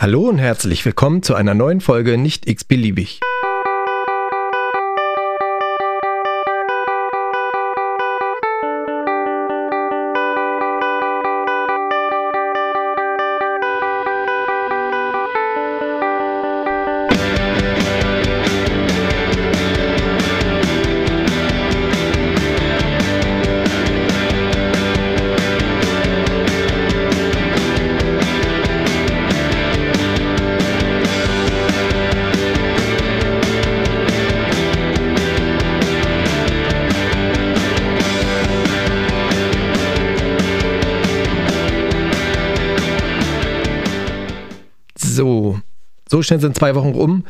Hallo und herzlich willkommen zu einer neuen Folge Nicht x-beliebig. Schnell sind zwei Wochen um.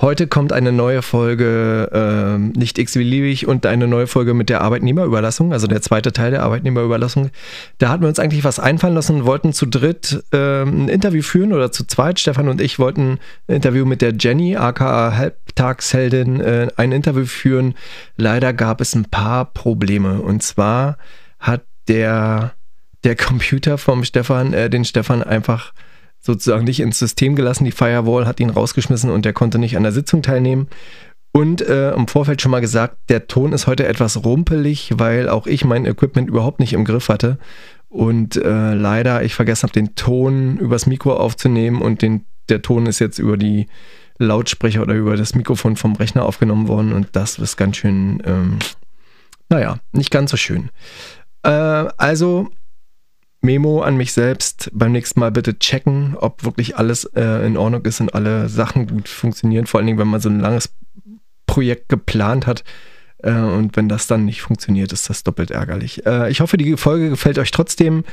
Heute kommt eine neue Folge, äh, nicht x-beliebig, und eine neue Folge mit der Arbeitnehmerüberlassung, also der zweite Teil der Arbeitnehmerüberlassung. Da hatten wir uns eigentlich was einfallen lassen, wollten zu dritt äh, ein Interview führen oder zu zweit. Stefan und ich wollten ein Interview mit der Jenny, aka Halbtagsheldin, äh, ein Interview führen. Leider gab es ein paar Probleme. Und zwar hat der, der Computer vom Stefan äh, den Stefan einfach sozusagen nicht ins System gelassen. Die Firewall hat ihn rausgeschmissen und er konnte nicht an der Sitzung teilnehmen. Und äh, im Vorfeld schon mal gesagt, der Ton ist heute etwas rumpelig, weil auch ich mein Equipment überhaupt nicht im Griff hatte. Und äh, leider ich vergessen habe, den Ton übers Mikro aufzunehmen und den, der Ton ist jetzt über die Lautsprecher oder über das Mikrofon vom Rechner aufgenommen worden und das ist ganz schön, ähm, naja, nicht ganz so schön. Äh, also Memo an mich selbst, beim nächsten Mal bitte checken, ob wirklich alles äh, in Ordnung ist und alle Sachen gut funktionieren. Vor allen Dingen, wenn man so ein langes Projekt geplant hat äh, und wenn das dann nicht funktioniert, ist das doppelt ärgerlich. Äh, ich hoffe, die Folge gefällt euch trotzdem.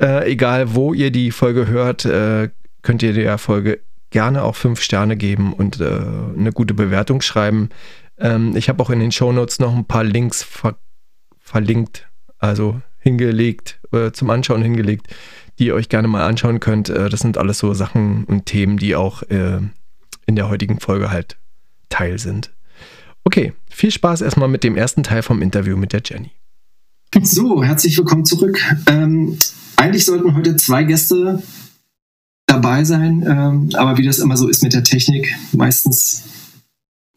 Äh, egal, wo ihr die Folge hört, äh, könnt ihr der Folge gerne auch fünf Sterne geben und äh, eine gute Bewertung schreiben. Ähm, ich habe auch in den Shownotes noch ein paar Links ver verlinkt. Also hingelegt, äh, zum Anschauen hingelegt, die ihr euch gerne mal anschauen könnt. Äh, das sind alles so Sachen und Themen, die auch äh, in der heutigen Folge halt Teil sind. Okay, viel Spaß erstmal mit dem ersten Teil vom Interview mit der Jenny. So, herzlich willkommen zurück. Ähm, eigentlich sollten heute zwei Gäste dabei sein, ähm, aber wie das immer so ist mit der Technik, meistens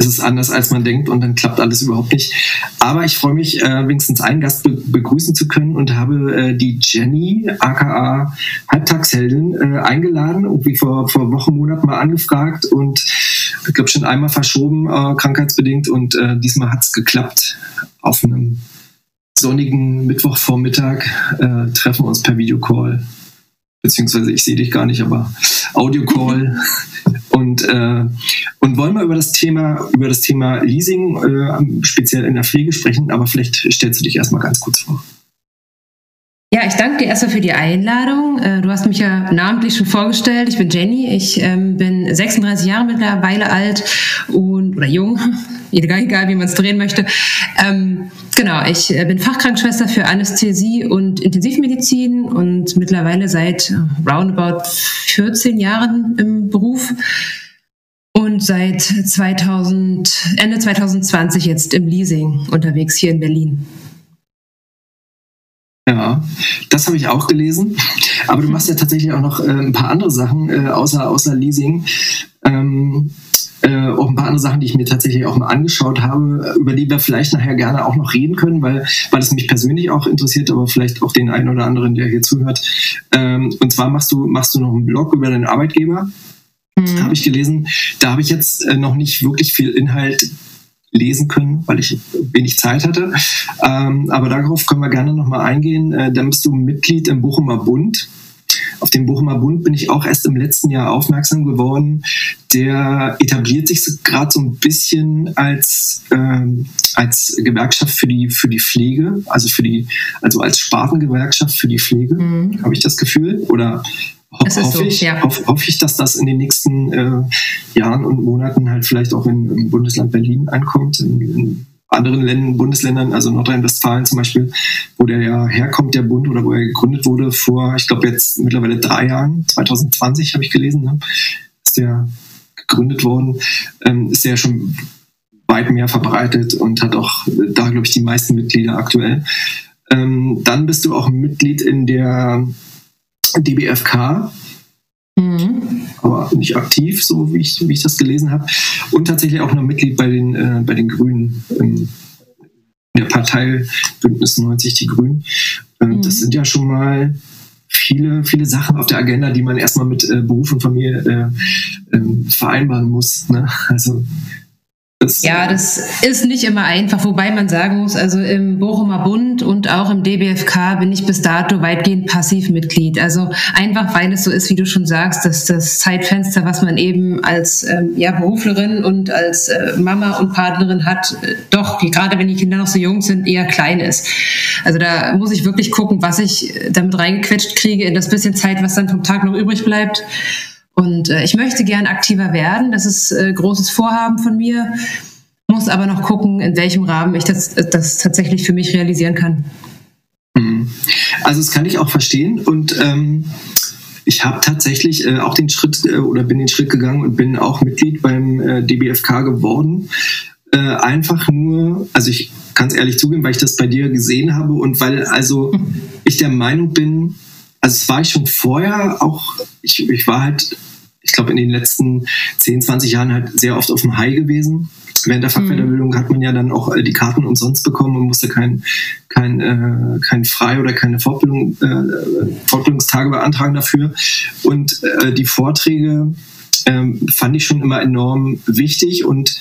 ist es anders, als man denkt und dann klappt alles überhaupt nicht. Aber ich freue mich, äh, wenigstens einen Gast be begrüßen zu können und habe äh, die Jenny, aka Halbtagsheldin, äh, eingeladen, irgendwie vor, vor Wochen, Monaten mal angefragt und ich glaube schon einmal verschoben, äh, krankheitsbedingt und äh, diesmal hat es geklappt. Auf einem sonnigen Mittwochvormittag äh, treffen wir uns per Videocall beziehungsweise ich sehe dich gar nicht, aber Audio-Call und, äh, und wollen mal über das Thema, über das Thema Leasing, äh, speziell in der Pflege sprechen, aber vielleicht stellst du dich erstmal ganz kurz vor. Ja, ich danke dir erstmal für die Einladung. Äh, du hast mich ja namentlich schon vorgestellt. Ich bin Jenny. Ich ähm, bin 36 Jahre mittlerweile alt und oder jung, egal, egal wie man es drehen möchte. Ähm, genau, ich äh, bin Fachkrankenschwester für Anästhesie und Intensivmedizin und mittlerweile seit roundabout 14 Jahren im Beruf und seit 2000, Ende 2020 jetzt im Leasing unterwegs hier in Berlin. Ja, das habe ich auch gelesen. Aber du machst ja tatsächlich auch noch äh, ein paar andere Sachen, äh, außer, außer Leasing. Ähm, äh, auch ein paar andere Sachen, die ich mir tatsächlich auch mal angeschaut habe, über die wir vielleicht nachher gerne auch noch reden können, weil, weil es mich persönlich auch interessiert, aber vielleicht auch den einen oder anderen, der hier zuhört. Ähm, und zwar machst du, machst du noch einen Blog über deinen Arbeitgeber. Mhm. Habe ich gelesen. Da habe ich jetzt äh, noch nicht wirklich viel Inhalt lesen können, weil ich wenig Zeit hatte. Ähm, aber darauf können wir gerne nochmal eingehen. Äh, dann bist du Mitglied im Bochumer Bund. Auf den Bochumer Bund bin ich auch erst im letzten Jahr aufmerksam geworden. Der etabliert sich gerade so ein bisschen als, ähm, als Gewerkschaft für die, für die Pflege, also für die, also als Spartengewerkschaft für die Pflege, mhm. habe ich das Gefühl. Oder Ho hoffe, so, ich, ja. hoffe, hoffe ich, dass das in den nächsten äh, Jahren und Monaten halt vielleicht auch in, im Bundesland Berlin ankommt, in, in anderen Ländern, Bundesländern, also Nordrhein-Westfalen zum Beispiel, wo der ja herkommt, der Bund, oder wo er gegründet wurde vor, ich glaube jetzt mittlerweile drei Jahren, 2020 habe ich gelesen, ne, ist der gegründet worden, ähm, ist der ja schon weit mehr verbreitet und hat auch da, glaube ich, die meisten Mitglieder aktuell. Ähm, dann bist du auch Mitglied in der DBFK. Mhm. aber nicht aktiv, so wie ich, wie ich das gelesen habe. Und tatsächlich auch noch Mitglied bei den, äh, bei den Grünen, ähm, der Partei Bündnis 90 Die Grünen. Äh, mhm. Das sind ja schon mal viele, viele Sachen auf der Agenda, die man erstmal mit äh, Beruf und Familie äh, ähm, vereinbaren muss. Ne? Also ja, das ist nicht immer einfach, wobei man sagen muss, also im Bochumer Bund und auch im DBFK bin ich bis dato weitgehend passiv Mitglied. Also einfach, weil es so ist, wie du schon sagst, dass das Zeitfenster, was man eben als ähm, ja, Beruflerin und als äh, Mama und Partnerin hat, äh, doch, gerade wenn die Kinder noch so jung sind, eher klein ist. Also da muss ich wirklich gucken, was ich damit reingequetscht kriege in das bisschen Zeit, was dann vom Tag noch übrig bleibt. Und äh, ich möchte gern aktiver werden. Das ist äh, großes Vorhaben von mir. Muss aber noch gucken, in welchem Rahmen ich das, das tatsächlich für mich realisieren kann. Mhm. Also das kann ich auch verstehen und ähm, ich habe tatsächlich äh, auch den Schritt äh, oder bin den Schritt gegangen und bin auch Mitglied beim äh, DBFK geworden. Äh, einfach nur, also ich kann es ehrlich zugeben, weil ich das bei dir gesehen habe und weil also ich der Meinung bin, also es war ich schon vorher auch, ich, ich war halt, ich glaube in den letzten 10, 20 Jahren halt sehr oft auf dem High gewesen. Während der mhm. Fachweiterbildung hat man ja dann auch die Karten umsonst bekommen und musste kein, kein, äh, kein Frei- oder keine Fortbildung, äh, Fortbildungstage beantragen dafür. Und äh, die Vorträge äh, fand ich schon immer enorm wichtig und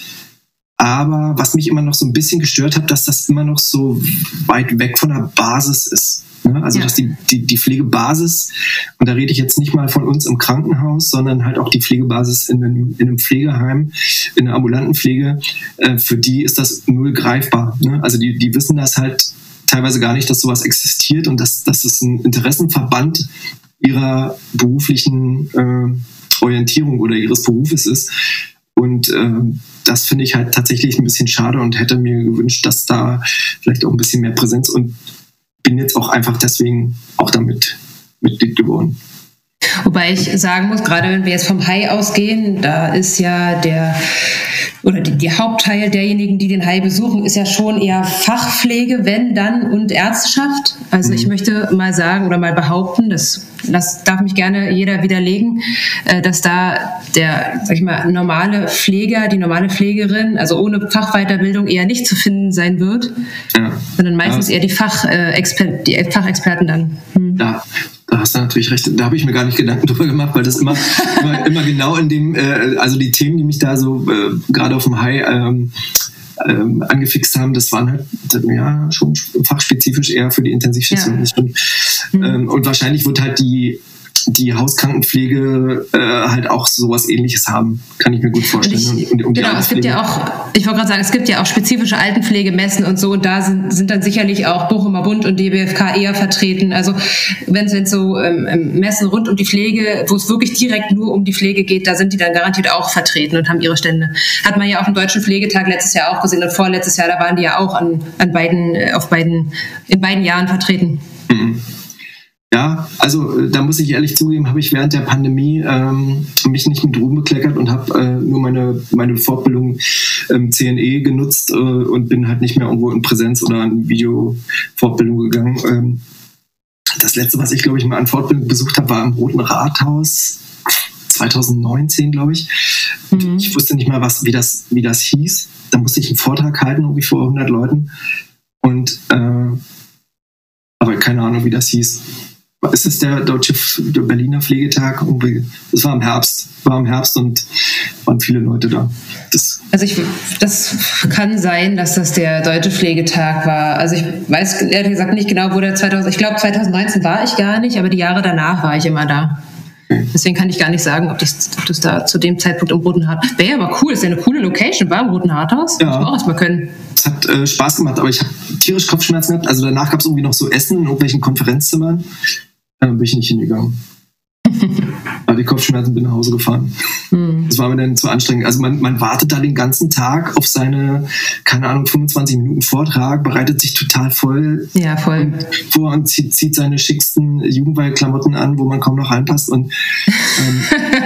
aber was mich immer noch so ein bisschen gestört hat, dass das immer noch so weit weg von der Basis ist. Ne? Also ja. dass die, die, die Pflegebasis, und da rede ich jetzt nicht mal von uns im Krankenhaus, sondern halt auch die Pflegebasis in einem, in einem Pflegeheim, in der ambulanten Pflege, äh, für die ist das null greifbar. Ne? Also die, die wissen das halt teilweise gar nicht, dass sowas existiert und dass, dass es ein Interessenverband ihrer beruflichen äh, Orientierung oder ihres Berufes ist. Und äh, das finde ich halt tatsächlich ein bisschen schade und hätte mir gewünscht, dass da vielleicht auch ein bisschen mehr Präsenz und bin jetzt auch einfach deswegen auch damit Mitglied geworden. Wobei ich sagen muss, gerade wenn wir jetzt vom Hai ausgehen, da ist ja der oder die, die, Hauptteil derjenigen, die den Hai besuchen, ist ja schon eher Fachpflege, wenn dann und Ärzteschaft. Also mhm. ich möchte mal sagen oder mal behaupten, das, das darf mich gerne jeder widerlegen, äh, dass da der, sag ich mal, normale Pfleger, die normale Pflegerin, also ohne Fachweiterbildung eher nicht zu finden sein wird, ja. sondern meistens ja. eher die, Fachexper die Fachexperten dann. Hm. Ja, da hast du natürlich recht. Da habe ich mir gar nicht Gedanken drüber gemacht, weil das immer, immer, immer, genau in dem, äh, also die Themen, die mich da so äh, gerade auf dem High ähm, ähm, angefixt haben, das waren halt ja schon fachspezifisch eher für die Intensivstation. Ja. Mhm. Ähm, und wahrscheinlich wird halt die die Hauskrankenpflege äh, halt auch sowas ähnliches haben, kann ich mir gut vorstellen. Ich, und, und genau, es gibt ja auch, ich wollte gerade sagen, es gibt ja auch spezifische Altenpflegemessen und so und da sind, sind dann sicherlich auch Bochumer Bund und DBFK eher vertreten. Also wenn es so ähm, ähm, Messen rund um die Pflege, wo es wirklich direkt nur um die Pflege geht, da sind die dann garantiert auch vertreten und haben ihre Stände. Hat man ja auf dem Deutschen Pflegetag letztes Jahr auch gesehen und vorletztes Jahr, da waren die ja auch an, an beiden, äh, auf beiden, in beiden Jahren vertreten. Mhm. Ja, also äh, da muss ich ehrlich zugeben, habe ich während der Pandemie ähm, mich nicht mit Ruhm bekleckert und habe äh, nur meine, meine Fortbildung ähm, CNE genutzt äh, und bin halt nicht mehr irgendwo in Präsenz oder an Videofortbildung gegangen. Ähm, das letzte, was ich glaube ich mal an Fortbildung besucht habe, war im Roten Rathaus 2019, glaube ich. Mhm. Ich wusste nicht mal, was, wie, das, wie das hieß. Da musste ich einen Vortrag halten, irgendwie vor 100 Leuten. Und äh, aber keine Ahnung, wie das hieß ist es der deutsche der Berliner Pflegetag? Es war im Herbst, war im Herbst und waren viele Leute da. Das also ich, das kann sein, dass das der deutsche Pflegetag war. Also ich weiß ehrlich gesagt nicht genau, wo der 2000, ich glaube 2019 war ich gar nicht, aber die Jahre danach war ich immer da. Deswegen kann ich gar nicht sagen, ob das, ob das da zu dem Zeitpunkt im Roten Harthaus. Wäre aber cool, ist ja eine coole Location, war im Roten Harthaus. Ja. Muss man auch erstmal können. Es hat äh, Spaß gemacht, aber ich habe tierisch Kopfschmerzen gehabt. Also danach gab es irgendwie noch so Essen in irgendwelchen Konferenzzimmern. Dann bin ich nicht hingegangen. Weil die Kopfschmerzen bin nach Hause gefahren. Mhm. Das war mir dann zu anstrengend. Also man, man wartet da den ganzen Tag auf seine, keine Ahnung, 25 Minuten Vortrag, bereitet sich total voll ja, voll. vor und zieht, zieht seine schicksten Jugendweihklamotten an, wo man kaum noch reinpasst und ähm,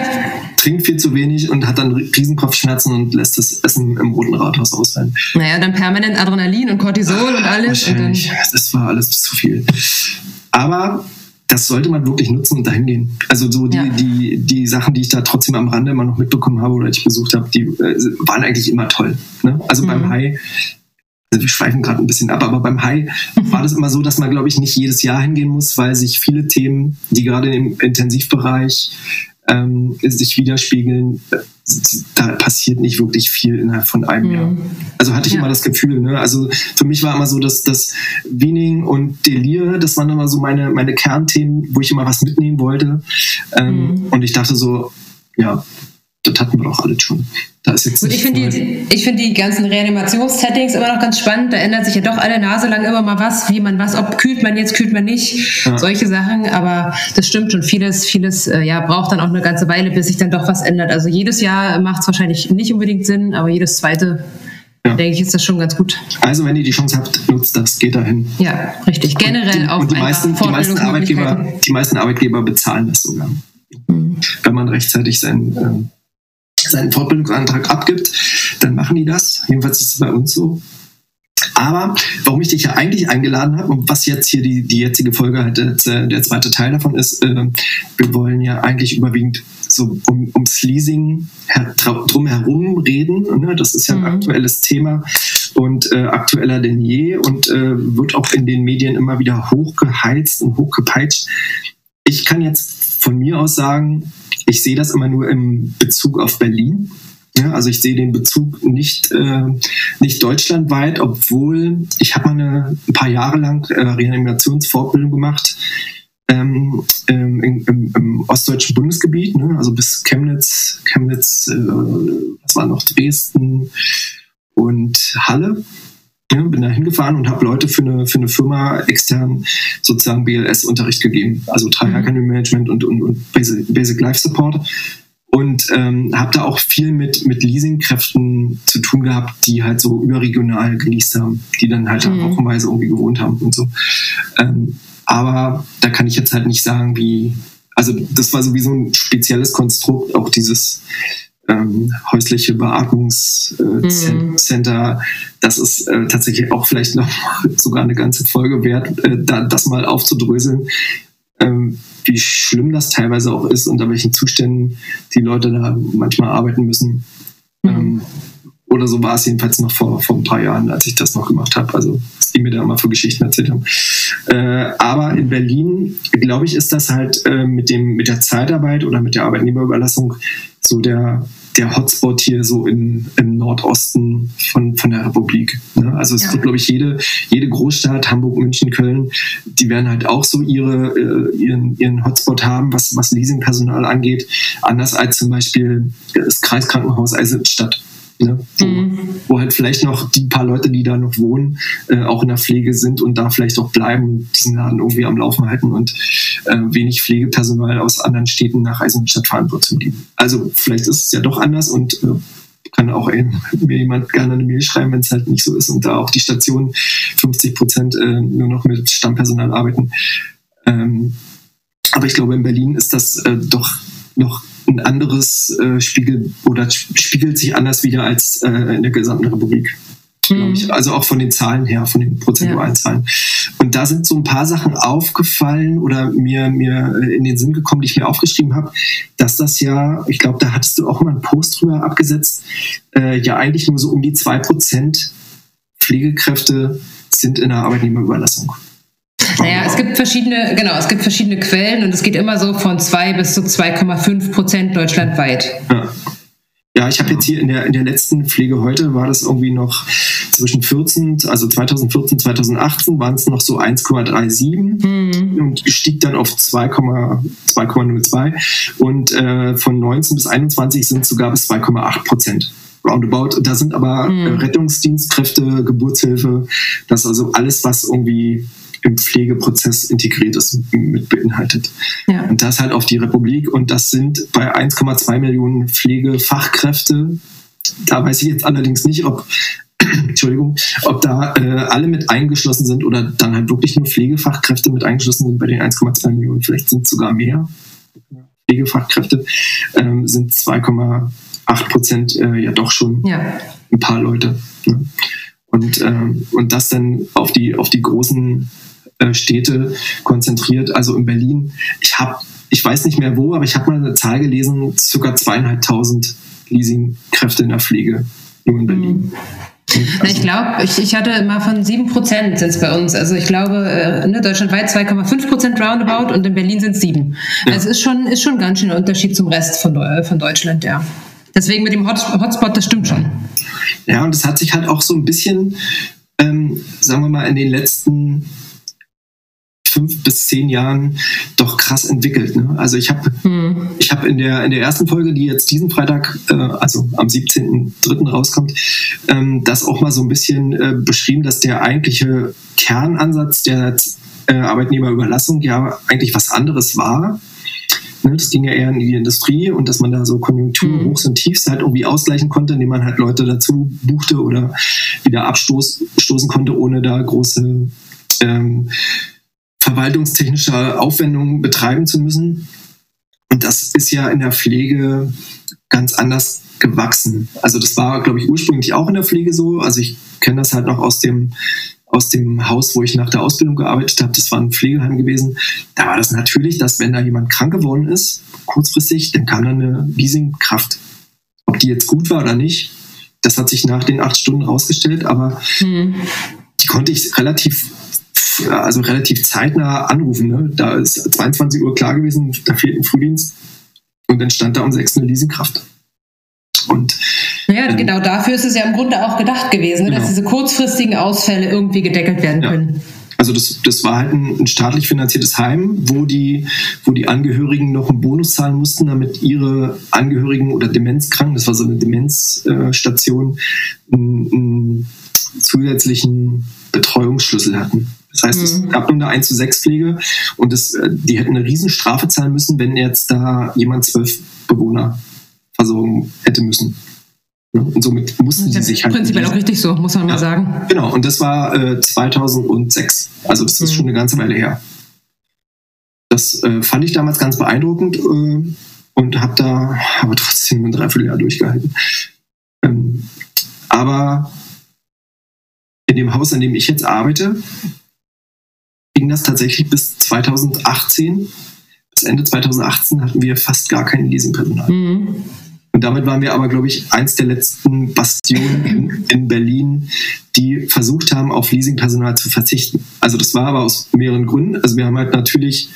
trinkt viel zu wenig und hat dann Riesenkopfschmerzen und lässt das Essen im Roten Rathaus ausfallen. Naja, dann permanent Adrenalin und Cortisol ah, und alles. Und das war alles zu viel. Aber das sollte man wirklich nutzen und dahin gehen. Also so die, ja. die, die Sachen, die ich da trotzdem am Rande immer noch mitbekommen habe oder ich besucht habe, die äh, waren eigentlich immer toll. Ne? Also mhm. beim Hai, also wir schweifen gerade ein bisschen ab, aber beim Hai war das immer so, dass man, glaube ich, nicht jedes Jahr hingehen muss, weil sich viele Themen, die gerade im Intensivbereich ähm, sich widerspiegeln, da passiert nicht wirklich viel innerhalb von einem mhm. Jahr. Also hatte ich ja. immer das Gefühl. Ne? Also für mich war immer so, dass das Wiening und Delir, das waren immer so meine, meine Kernthemen, wo ich immer was mitnehmen wollte. Ähm, mhm. Und ich dachte so, ja, das hatten wir doch alle schon. Da ist jetzt Gut, ich finde die, find die ganzen Reanimationssettings immer noch ganz spannend. Da ändert sich ja doch alle Nase lang immer mal was, wie man was, ob kühlt man jetzt, kühlt man nicht, ja. solche Sachen. Aber das stimmt schon. Vieles, vieles äh, ja, braucht dann auch eine ganze Weile, bis sich dann doch was ändert. Also jedes Jahr macht es wahrscheinlich nicht unbedingt Sinn, aber jedes zweite ja. denke ich, ist das schon ganz gut. Also, wenn ihr die Chance habt, nutzt das, geht dahin. Ja, richtig. Generell und, auch und die meisten, die meisten Arbeitgeber, die meisten Arbeitgeber bezahlen das sogar. Mhm. Wenn man rechtzeitig sein, ähm, seinen Fortbildungsantrag abgibt, dann machen die das. Jedenfalls ist es bei uns so. Aber warum ich dich ja eigentlich eingeladen habe und was jetzt hier die, die jetzige Folge halt der, der zweite Teil davon ist, äh, wir wollen ja eigentlich überwiegend so um, ums Leasing her, drumherum reden. Ne? Das ist ja ein mhm. aktuelles Thema und äh, aktueller denn je und äh, wird auch in den Medien immer wieder hochgeheizt und hochgepeitscht. Ich kann jetzt von mir aus sagen, ich sehe das immer nur im Bezug auf Berlin. Ja, also ich sehe den Bezug nicht, äh, nicht deutschlandweit, obwohl ich habe mal eine, ein paar Jahre lang äh, Reanimationsfortbildung gemacht ähm, ähm, im, im, ostdeutschen Bundesgebiet, ne? also bis Chemnitz, Chemnitz, äh, was war noch Dresden und Halle. Ja, bin da hingefahren und habe Leute für eine, für eine Firma extern sozusagen BLS-Unterricht gegeben, also Management und, und, und Basic, Basic Life Support. Und ähm, habe da auch viel mit, mit Leasingkräften zu tun gehabt, die halt so überregional geleast haben, die dann halt mhm. wochenweise irgendwie gewohnt haben und so. Ähm, aber da kann ich jetzt halt nicht sagen, wie, also das war sowieso ein spezielles Konstrukt, auch dieses ähm, häusliche Beatmungscenter. Äh, mhm. Das ist äh, tatsächlich auch vielleicht noch sogar eine ganze Folge wert, äh, da, das mal aufzudröseln, ähm, wie schlimm das teilweise auch ist und an welchen Zuständen die Leute da manchmal arbeiten müssen. Mhm. Ähm, oder so war es jedenfalls noch vor, vor ein paar Jahren, als ich das noch gemacht habe. Also, was die mir da immer für Geschichten erzählt haben. Äh, aber in Berlin, glaube ich, ist das halt äh, mit, dem, mit der Zeitarbeit oder mit der Arbeitnehmerüberlassung so der, der Hotspot hier so in, im Nordosten von, von der Republik. Ne? Also es ja. gibt, glaube ich, jede, jede Großstadt, Hamburg, München, Köln, die werden halt auch so ihre, äh, ihren, ihren Hotspot haben, was, was Leasingpersonal angeht. Anders als zum Beispiel das Kreiskrankenhaus Eisenstadt. Ne? So, mhm. Wo halt vielleicht noch die paar Leute, die da noch wohnen, äh, auch in der Pflege sind und da vielleicht auch bleiben, diesen Laden irgendwie am Laufen halten und äh, wenig Pflegepersonal aus anderen Städten nach Eisenstadt fahren wird zum Dienen. Also vielleicht ist es ja doch anders und äh, kann auch eben, mir jemand gerne eine Mail schreiben, wenn es halt nicht so ist und da auch die Stationen 50 Prozent äh, nur noch mit Stammpersonal arbeiten. Ähm, aber ich glaube, in Berlin ist das äh, doch noch ein anderes äh, Spiegel oder spiegelt sich anders wieder als äh, in der gesamten Republik. Mhm. Ich. Also auch von den Zahlen her, von den prozentualen ja. Zahlen. Und da sind so ein paar Sachen aufgefallen oder mir, mir in den Sinn gekommen, die ich mir aufgeschrieben habe, dass das ja, ich glaube, da hattest du auch mal einen Post drüber abgesetzt, äh, ja eigentlich nur so um die zwei Prozent Pflegekräfte sind in der Arbeitnehmerüberlassung. Naja, es gibt verschiedene, genau, es gibt verschiedene Quellen und es geht immer so von 2 bis zu 2,5 Prozent deutschlandweit. Ja. Ja, ich habe jetzt hier in der, in der letzten Pflege heute war das irgendwie noch zwischen 14, also 2014, 2018 waren es noch so 1,37 mhm. und stieg dann auf 2,02 und äh, von 19 bis 21 sind es sogar bis 2,8 Prozent. Roundabout. Da sind aber mhm. Rettungsdienstkräfte, Geburtshilfe, das ist also alles, was irgendwie im Pflegeprozess integriert ist, mit beinhaltet. Ja. Und das halt auf die Republik und das sind bei 1,2 Millionen Pflegefachkräfte. Da weiß ich jetzt allerdings nicht, ob Entschuldigung, ob da äh, alle mit eingeschlossen sind oder dann halt wirklich nur Pflegefachkräfte mit eingeschlossen sind bei den 1,2 Millionen. Vielleicht sind es sogar mehr. Pflegefachkräfte ähm, sind 2,8 Prozent äh, ja doch schon ja. ein paar Leute. Ne? Und, ähm, und das dann auf die, auf die großen äh, Städte konzentriert. Also in Berlin, ich habe, ich weiß nicht mehr wo, aber ich habe mal eine Zahl gelesen, circa zweieinhalbtausend Leasingkräfte in der Pflege, nur in Berlin. Mhm. Na, ich glaube, ich, ich hatte mal von 7 Prozent sind es bei uns. Also ich glaube, äh, ne, deutschlandweit 2,5 Prozent roundabout und in Berlin sind es 7. Ja. Also ist schon, ist schon ganz schön ein Unterschied zum Rest von, von Deutschland, ja. Deswegen mit dem Hotspot, das stimmt schon. Ja, und das hat sich halt auch so ein bisschen, ähm, sagen wir mal, in den letzten fünf bis zehn Jahren doch krass entwickelt. Ne? Also ich habe hm. ich hab in der in der ersten Folge, die jetzt diesen Freitag, äh, also am 17.03. rauskommt, ähm, das auch mal so ein bisschen äh, beschrieben, dass der eigentliche Kernansatz der äh, Arbeitnehmerüberlassung ja eigentlich was anderes war. Ne? Das ging ja eher in die Industrie und dass man da so Konjunkturhochs hm. und Tiefs halt irgendwie ausgleichen konnte, indem man halt Leute dazu buchte oder wieder abstoßen konnte, ohne da große ähm, verwaltungstechnische Aufwendungen betreiben zu müssen. Und das ist ja in der Pflege ganz anders gewachsen. Also das war, glaube ich, ursprünglich auch in der Pflege so. Also ich kenne das halt noch aus dem aus dem Haus, wo ich nach der Ausbildung gearbeitet habe, das war ein Pflegeheim gewesen, da war das natürlich, dass wenn da jemand krank geworden ist, kurzfristig, dann kam dann eine Leasingkraft. Ob die jetzt gut war oder nicht, das hat sich nach den acht Stunden rausgestellt, aber hm. die konnte ich relativ also relativ zeitnah anrufen. Ne? Da ist 22 Uhr klar gewesen, da fehlt ein Frühdienst und dann stand da um 6 eine Leasingkraft. Und ja, ähm, genau dafür ist es ja im Grunde auch gedacht gewesen, ne? genau. dass diese kurzfristigen Ausfälle irgendwie gedeckelt werden ja. können. Also das, das war halt ein, ein, staatlich finanziertes Heim, wo die, wo die Angehörigen noch einen Bonus zahlen mussten, damit ihre Angehörigen oder Demenzkranken, das war so eine Demenzstation, einen, einen zusätzlichen Betreuungsschlüssel hatten. Das heißt, es mhm. gab nur eine 1 zu 6 Pflege und das, äh, die hätten eine Riesenstrafe zahlen müssen, wenn jetzt da jemand zwölf Bewohner versorgen hätte müssen. Und somit mussten sie sich halt. Prinzipiell auch richtig so, muss man ja, mal sagen. Genau, und das war äh, 2006. Also, das ist mhm. schon eine ganze Weile her. Das äh, fand ich damals ganz beeindruckend äh, und habe da aber trotzdem ein Dreivierteljahr durchgehalten. Ähm, aber in dem Haus, in dem ich jetzt arbeite, ging das tatsächlich bis 2018. Bis Ende 2018 hatten wir fast gar kein Leasingpersonal. Mhm. Und damit waren wir aber, glaube ich, eins der letzten Bastionen in, in, Berlin, die versucht haben, auf Leasingpersonal zu verzichten. Also das war aber aus mehreren Gründen. Also wir haben halt natürlich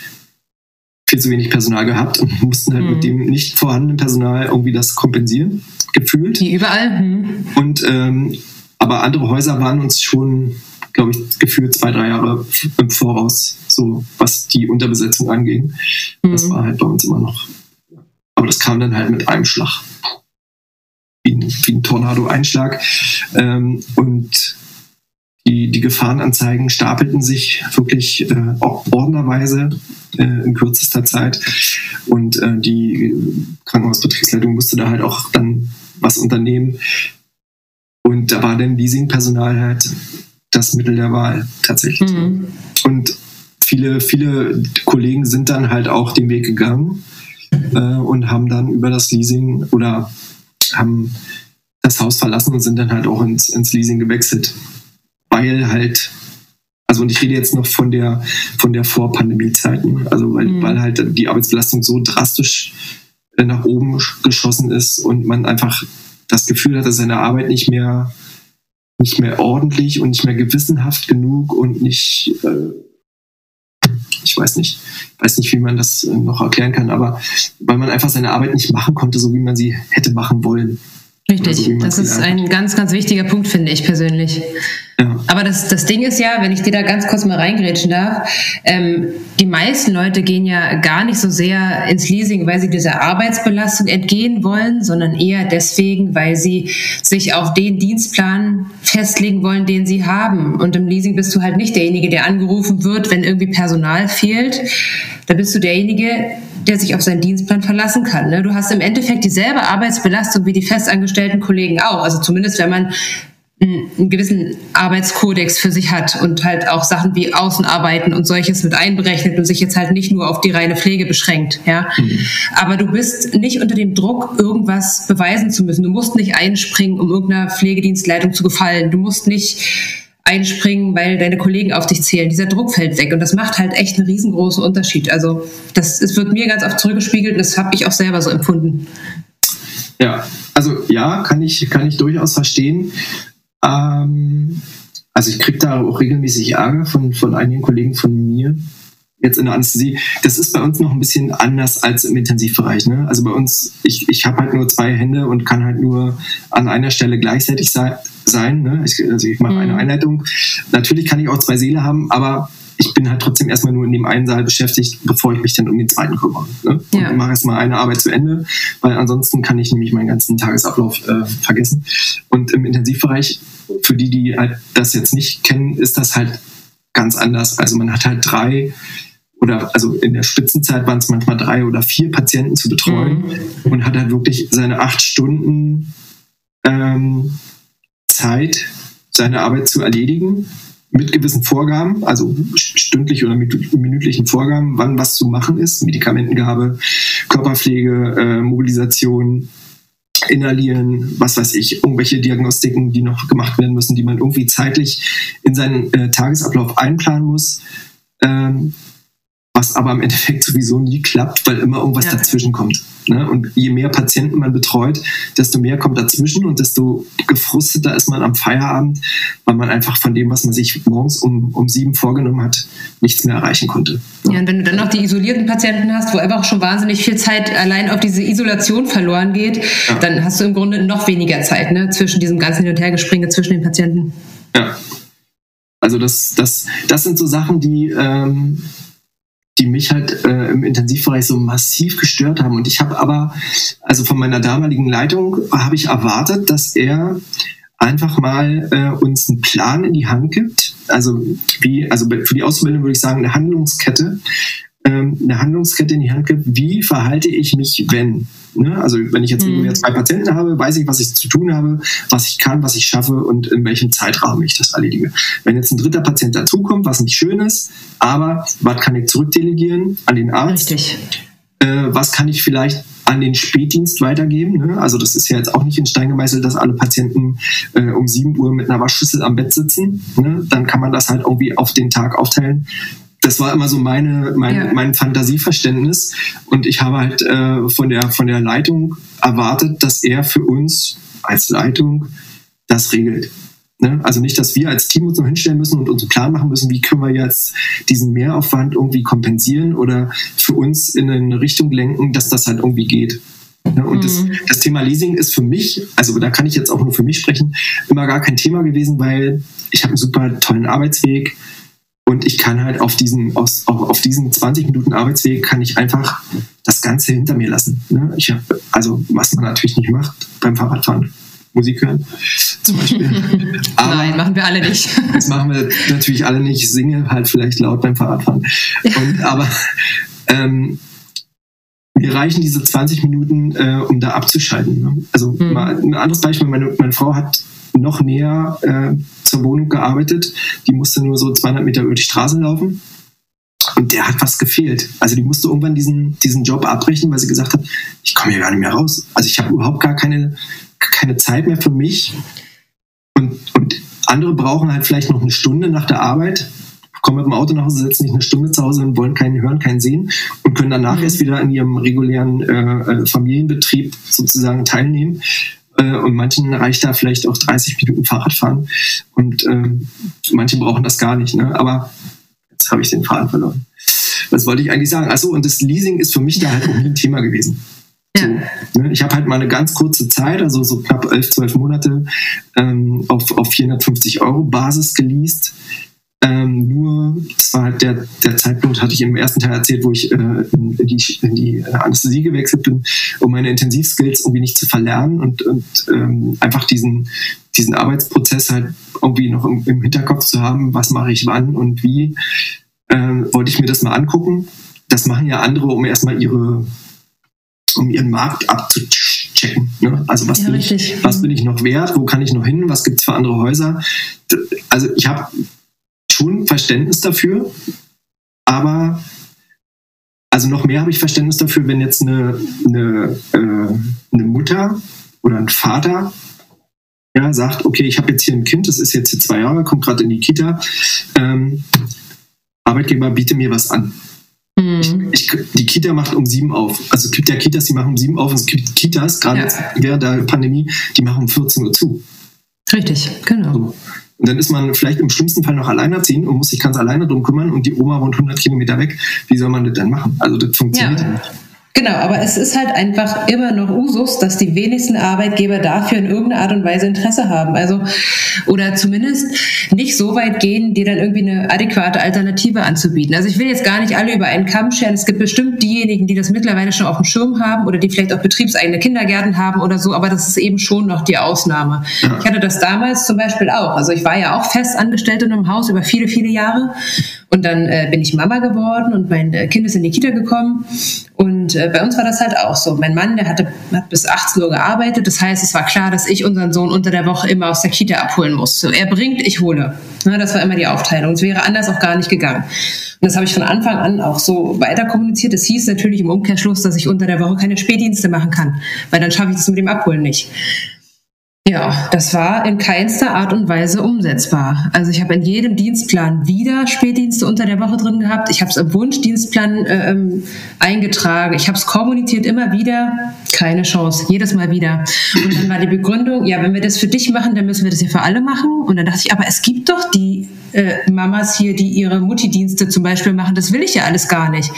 viel zu wenig Personal gehabt und mussten halt mhm. mit dem nicht vorhandenen Personal irgendwie das kompensieren, gefühlt. Wie überall. Mhm. Und ähm, aber andere Häuser waren uns schon glaube ich, gefühlt zwei, drei Jahre im Voraus, so was die Unterbesetzung anging. Mhm. Das war halt bei uns immer noch. Aber das kam dann halt mit einem Schlag. Wie ein, wie ein Tornado-Einschlag. Ähm, und die, die Gefahrenanzeigen stapelten sich wirklich äh, ordnerweise äh, in kürzester Zeit. Und äh, die Krankenhausbetriebsleitung musste da halt auch dann was unternehmen. Und da war dann Leasingpersonal halt das Mittel der Wahl tatsächlich. Mhm. Und viele, viele Kollegen sind dann halt auch den Weg gegangen äh, und haben dann über das Leasing oder haben das Haus verlassen und sind dann halt auch ins, ins Leasing gewechselt. Weil halt, also und ich rede jetzt noch von der von der Vorpandemie-Zeit, ne? also weil, mhm. weil halt die Arbeitsbelastung so drastisch äh, nach oben geschossen ist und man einfach das Gefühl hat, dass seine Arbeit nicht mehr nicht mehr ordentlich und nicht mehr gewissenhaft genug und nicht, äh, ich weiß nicht, weiß nicht, wie man das äh, noch erklären kann, aber weil man einfach seine Arbeit nicht machen konnte, so wie man sie hätte machen wollen. Richtig, so, das ist ein ganz, ganz wichtiger Punkt, finde ich persönlich. Aber das, das Ding ist ja, wenn ich dir da ganz kurz mal reingrätschen darf, ähm, die meisten Leute gehen ja gar nicht so sehr ins Leasing, weil sie dieser Arbeitsbelastung entgehen wollen, sondern eher deswegen, weil sie sich auf den Dienstplan festlegen wollen, den sie haben. Und im Leasing bist du halt nicht derjenige, der angerufen wird, wenn irgendwie Personal fehlt. Da bist du derjenige, der sich auf seinen Dienstplan verlassen kann. Ne? Du hast im Endeffekt dieselbe Arbeitsbelastung wie die festangestellten Kollegen auch. Also zumindest, wenn man einen gewissen Arbeitskodex für sich hat und halt auch Sachen wie Außenarbeiten und solches mit einberechnet und sich jetzt halt nicht nur auf die reine Pflege beschränkt, ja. Mhm. Aber du bist nicht unter dem Druck, irgendwas beweisen zu müssen. Du musst nicht einspringen, um irgendeiner Pflegedienstleitung zu gefallen. Du musst nicht einspringen, weil deine Kollegen auf dich zählen. Dieser Druck fällt weg und das macht halt echt einen riesengroßen Unterschied. Also das, es wird mir ganz oft zurückgespiegelt und das habe ich auch selber so empfunden. Ja, also ja, kann ich, kann ich durchaus verstehen. Ähm, also ich kriege da auch regelmäßig Ärger von, von einigen Kollegen von mir, jetzt in der Anästhesie. Das ist bei uns noch ein bisschen anders als im Intensivbereich. Ne? Also bei uns, ich, ich habe halt nur zwei Hände und kann halt nur an einer Stelle gleichzeitig sein. sein ne? ich, also ich mache mhm. eine Einleitung. Natürlich kann ich auch zwei Seele haben, aber ich bin halt trotzdem erstmal nur in dem einen Saal beschäftigt, bevor ich mich dann um den zweiten kümmere. Ne? Ja. Und mache erstmal eine Arbeit zu Ende, weil ansonsten kann ich nämlich meinen ganzen Tagesablauf äh, vergessen. Und im Intensivbereich, für die, die halt das jetzt nicht kennen, ist das halt ganz anders. Also man hat halt drei oder also in der Spitzenzeit waren es manchmal drei oder vier Patienten zu betreuen mhm. und hat halt wirklich seine acht Stunden ähm, Zeit, seine Arbeit zu erledigen mit gewissen Vorgaben, also stündlich oder mit minütlichen Vorgaben, wann was zu machen ist, Medikamentengabe, Körperpflege, äh, Mobilisation, inhalieren, was weiß ich, irgendwelche Diagnostiken, die noch gemacht werden müssen, die man irgendwie zeitlich in seinen äh, Tagesablauf einplanen muss. Ähm, was aber im Endeffekt sowieso nie klappt, weil immer irgendwas ja. dazwischen kommt. Ne? Und je mehr Patienten man betreut, desto mehr kommt dazwischen und desto gefrusteter ist man am Feierabend, weil man einfach von dem, was man sich morgens um, um sieben vorgenommen hat, nichts mehr erreichen konnte. Ja, und wenn du dann noch die isolierten Patienten hast, wo einfach schon wahnsinnig viel Zeit allein auf diese Isolation verloren geht, ja. dann hast du im Grunde noch weniger Zeit ne? zwischen diesem ganzen Hin- und Hergespringe zwischen den Patienten. Ja. Also das, das, das sind so Sachen, die, ähm, die mich halt äh, im Intensivbereich so massiv gestört haben. Und ich habe aber, also von meiner damaligen Leitung, habe ich erwartet, dass er einfach mal äh, uns einen Plan in die Hand gibt. Also wie, also für die Ausbildung würde ich sagen, eine Handlungskette, ähm, eine Handlungskette in die Hand gibt, wie verhalte ich mich, wenn. Ne? Also wenn ich jetzt mhm. zwei Patienten habe, weiß ich, was ich zu tun habe, was ich kann, was ich schaffe und in welchem Zeitraum ich das erledige. Wenn jetzt ein dritter Patient dazukommt, was nicht schön ist, aber was kann ich zurückdelegieren an den Arzt? Richtig. Äh, was kann ich vielleicht an den Spätdienst weitergeben. Ne? Also das ist ja jetzt auch nicht in Stein gemeißelt, dass alle Patienten äh, um 7 Uhr mit einer Waschschüssel am Bett sitzen. Ne? Dann kann man das halt irgendwie auf den Tag aufteilen das war immer so meine, mein, ja. mein Fantasieverständnis. Und ich habe halt äh, von, der, von der Leitung erwartet, dass er für uns als Leitung das regelt. Ne? Also nicht, dass wir als Team uns noch hinstellen müssen und uns einen Plan machen müssen, wie können wir jetzt diesen Mehraufwand irgendwie kompensieren oder für uns in eine Richtung lenken, dass das halt irgendwie geht. Ne? Und mhm. das, das Thema Leasing ist für mich, also da kann ich jetzt auch nur für mich sprechen, immer gar kein Thema gewesen, weil ich habe einen super tollen Arbeitsweg und ich kann halt auf diesen, aus, auf diesen 20 Minuten Arbeitsweg kann ich einfach das Ganze hinter mir lassen. Ne? Ich hab, also, was man natürlich nicht macht beim Fahrradfahren. Musik hören, zum Beispiel. Aber Nein, machen wir alle nicht. Das machen wir natürlich alle nicht. Ich singe halt vielleicht laut beim Fahrradfahren. Und, aber ähm, mir reichen diese 20 Minuten, äh, um da abzuschalten. Ne? Also hm. mal ein anderes Beispiel, meine, meine Frau hat noch näher äh, zur Wohnung gearbeitet. Die musste nur so 200 Meter über die Straße laufen. Und der hat was gefehlt. Also die musste irgendwann diesen, diesen Job abbrechen, weil sie gesagt hat, ich komme hier gar nicht mehr raus. Also ich habe überhaupt gar keine, keine Zeit mehr für mich. Und, und andere brauchen halt vielleicht noch eine Stunde nach der Arbeit, kommen mit dem Auto nach Hause, setzen sich eine Stunde zu Hause und wollen keinen hören, keinen sehen und können danach mhm. erst wieder in ihrem regulären äh, äh Familienbetrieb sozusagen teilnehmen. Äh, und manchen reicht da vielleicht auch 30 Minuten Fahrradfahren und ähm, manche brauchen das gar nicht. Ne? Aber jetzt habe ich den Faden verloren. Was wollte ich eigentlich sagen? Achso, und das Leasing ist für mich da halt auch nie ein Thema gewesen. So, ne? Ich habe halt mal eine ganz kurze Zeit, also so knapp elf, zwölf Monate, ähm, auf, auf 450 Euro Basis geleast. Ähm, nur, das war halt der, der Zeitpunkt, hatte ich im ersten Teil erzählt, wo ich äh, in, die, in die Anästhesie gewechselt bin, um meine Intensivskills irgendwie nicht zu verlernen und, und ähm, einfach diesen, diesen Arbeitsprozess halt irgendwie noch im, im Hinterkopf zu haben, was mache ich wann und wie, äh, wollte ich mir das mal angucken. Das machen ja andere, um erstmal ihre, um ihren Markt abzuchecken. Ne? Also was, ja, bin ich, was bin ich noch wert, wo kann ich noch hin, was gibt es für andere Häuser. Also ich habe schon Verständnis dafür, aber also noch mehr habe ich Verständnis dafür, wenn jetzt eine, eine, äh, eine Mutter oder ein Vater ja, sagt, okay, ich habe jetzt hier ein Kind, das ist jetzt hier zwei Jahre, kommt gerade in die Kita. Ähm, Arbeitgeber biete mir was an. Mhm. Ich, ich, die Kita macht um sieben auf. Also es gibt ja Kitas, die machen um sieben auf und es gibt Kitas, gerade ja. während der Pandemie, die machen um 14 Uhr zu. Richtig, genau. So. Und dann ist man vielleicht im schlimmsten Fall noch alleinerziehend und muss sich ganz alleine drum kümmern und die Oma wohnt 100 Kilometer weg. Wie soll man das denn machen? Also das funktioniert ja. nicht. Genau, aber es ist halt einfach immer noch Usus, dass die wenigsten Arbeitgeber dafür in irgendeiner Art und Weise Interesse haben. Also, oder zumindest nicht so weit gehen, dir dann irgendwie eine adäquate Alternative anzubieten. Also ich will jetzt gar nicht alle über einen Kamm scheren. Es gibt bestimmt diejenigen, die das mittlerweile schon auf dem Schirm haben oder die vielleicht auch betriebseigene Kindergärten haben oder so, aber das ist eben schon noch die Ausnahme. Ich hatte das damals zum Beispiel auch. Also ich war ja auch fest angestellt in einem Haus über viele, viele Jahre. Und dann äh, bin ich Mama geworden und mein äh, Kind ist in die Kita gekommen. Und äh, bei uns war das halt auch so. Mein Mann, der hatte, hat bis 18 Uhr gearbeitet. Das heißt, es war klar, dass ich unseren Sohn unter der Woche immer aus der Kita abholen muss. So, er bringt, ich hole. Ja, das war immer die Aufteilung. Es wäre anders auch gar nicht gegangen. Und das habe ich von Anfang an auch so weiter kommuniziert. Es hieß natürlich im Umkehrschluss, dass ich unter der Woche keine Spätdienste machen kann, weil dann schaffe ich das mit dem Abholen nicht. Ja, das war in keinster Art und Weise umsetzbar. Also ich habe in jedem Dienstplan wieder Spätdienste unter der Woche drin gehabt. Ich habe es im Wunschdienstplan äh, ähm, eingetragen. Ich habe es kommuniziert immer wieder. Keine Chance, jedes Mal wieder. Und dann war die Begründung, ja, wenn wir das für dich machen, dann müssen wir das ja für alle machen. Und dann dachte ich, aber es gibt doch die äh, Mamas hier, die ihre Mutti-Dienste zum Beispiel machen. Das will ich ja alles gar nicht.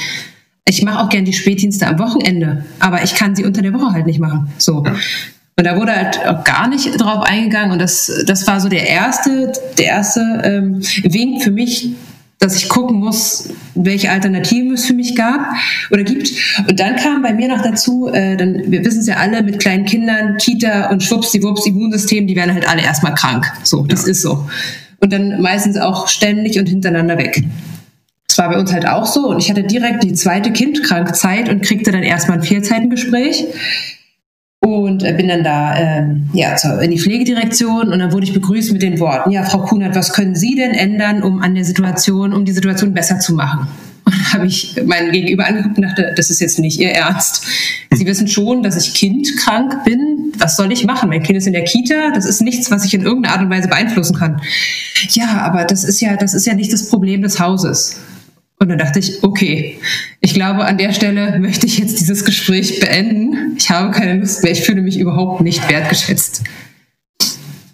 Ich mache auch gern die Spätdienste am Wochenende, aber ich kann sie unter der Woche halt nicht machen. So. Und da wurde halt auch gar nicht drauf eingegangen. Und das, das war so der erste, der erste ähm, Wink für mich, dass ich gucken muss, welche Alternativen es für mich gab oder gibt. Und dann kam bei mir noch dazu, äh, dann, wir wissen es ja alle, mit kleinen Kindern, Kita und schwuppsdiwupps, Immunsystem, die werden halt alle erstmal krank. So, das ja. ist so. Und dann meistens auch ständig und hintereinander weg. Das war bei uns halt auch so. Und ich hatte direkt die zweite Kindkrankzeit und kriegte dann erstmal ein Vierzeitengespräch und bin dann da ähm, ja, in die Pflegedirektion und dann wurde ich begrüßt mit den Worten, ja, Frau Kunert, was können Sie denn ändern, um an der Situation, um die Situation besser zu machen? Und habe ich meinen Gegenüber angeguckt und dachte, das ist jetzt nicht Ihr Ernst. Sie wissen schon, dass ich kindkrank bin. Was soll ich machen? Mein Kind ist in der Kita. Das ist nichts, was ich in irgendeiner Art und Weise beeinflussen kann. Ja, aber das ist ja, das ist ja nicht das Problem des Hauses. Und dann dachte ich, okay, ich glaube, an der Stelle möchte ich jetzt dieses Gespräch beenden. Ich habe keine Lust mehr. Ich fühle mich überhaupt nicht wertgeschätzt.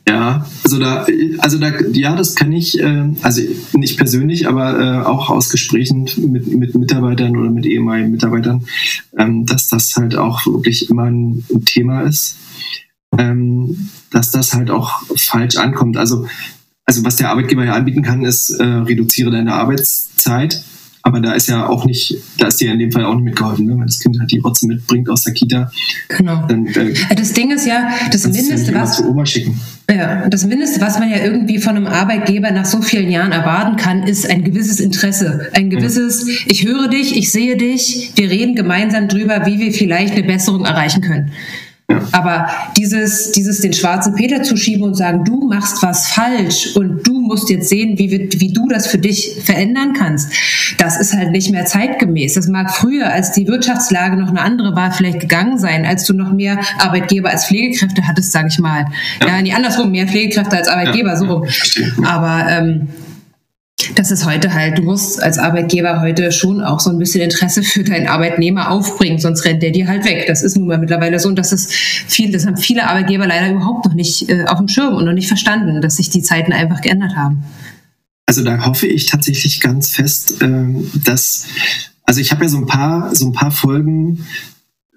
Ja, also da, also da, ja, das kann ich, äh, also nicht persönlich, aber äh, auch aus Gesprächen mit, mit Mitarbeitern oder mit ehemaligen Mitarbeitern, ähm, dass das halt auch wirklich immer ein, ein Thema ist, ähm, dass das halt auch falsch ankommt. Also, also was der Arbeitgeber ja anbieten kann, ist, äh, reduziere deine Arbeitszeit aber da ist ja auch nicht, da ist dir in dem Fall auch nicht mitgeholfen, ne? wenn das Kind halt die Rotze mitbringt aus der Kita. Genau. Dann, äh, das Ding ist ja, das Mindeste, was. Zu Oma schicken. Ja, das Mindeste, was man ja irgendwie von einem Arbeitgeber nach so vielen Jahren erwarten kann, ist ein gewisses Interesse. Ein gewisses, ja. ich höre dich, ich sehe dich, wir reden gemeinsam drüber, wie wir vielleicht eine Besserung erreichen können. Aber dieses, dieses den schwarzen Peter zu schieben und sagen, du machst was falsch und du musst jetzt sehen, wie, wie du das für dich verändern kannst, das ist halt nicht mehr zeitgemäß. Das mag früher, als die Wirtschaftslage noch eine andere war, vielleicht gegangen sein, als du noch mehr Arbeitgeber als Pflegekräfte hattest, sage ich mal. Ja. ja, nee, andersrum, mehr Pflegekräfte als Arbeitgeber, ja. so rum. Aber ähm, das ist heute halt, du musst als Arbeitgeber heute schon auch so ein bisschen Interesse für deinen Arbeitnehmer aufbringen, sonst rennt der dir halt weg. Das ist nun mal mittlerweile so und das ist viel, das haben viele Arbeitgeber leider überhaupt noch nicht äh, auf dem Schirm und noch nicht verstanden, dass sich die Zeiten einfach geändert haben. Also da hoffe ich tatsächlich ganz fest, ähm, dass, also ich habe ja so ein paar, so ein paar Folgen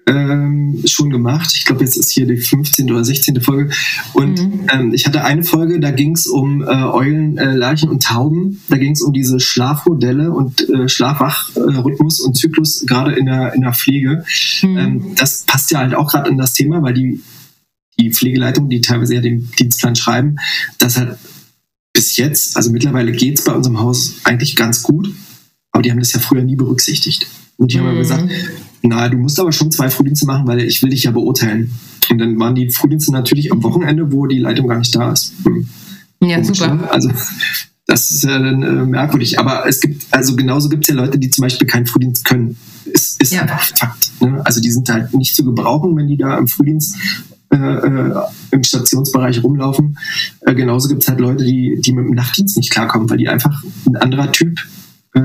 ähm, schon gemacht. Ich glaube, jetzt ist hier die 15. oder 16. Folge. Und mhm. ähm, ich hatte eine Folge, da ging es um äh, Eulen, äh, Lerchen und Tauben. Da ging es um diese Schlafmodelle und äh, Schlafwachrhythmus und Zyklus, gerade in der, in der Pflege. Mhm. Ähm, das passt ja halt auch gerade in das Thema, weil die, die Pflegeleitung, die teilweise ja den Dienstplan schreiben, das halt bis jetzt, also mittlerweile geht es bei unserem Haus eigentlich ganz gut, aber die haben das ja früher nie berücksichtigt. Und die mhm. haben gesagt, na, du musst aber schon zwei Frühdienste machen, weil ich will dich ja beurteilen. Und dann waren die Frühdienste natürlich am Wochenende, wo die Leitung gar nicht da ist. Hm. Ja, Komisch, super. Ne? Also das ist ja dann äh, merkwürdig. Aber es gibt, also genauso gibt es ja Leute, die zum Beispiel keinen Frühdienst können. Ist, ist ja. einfach Fakt. Ne? Also die sind halt nicht zu gebrauchen, wenn die da im Frühdienst äh, äh, im Stationsbereich rumlaufen. Äh, genauso gibt es halt Leute, die, die mit dem Nachtdienst nicht klarkommen, weil die einfach ein anderer Typ, äh,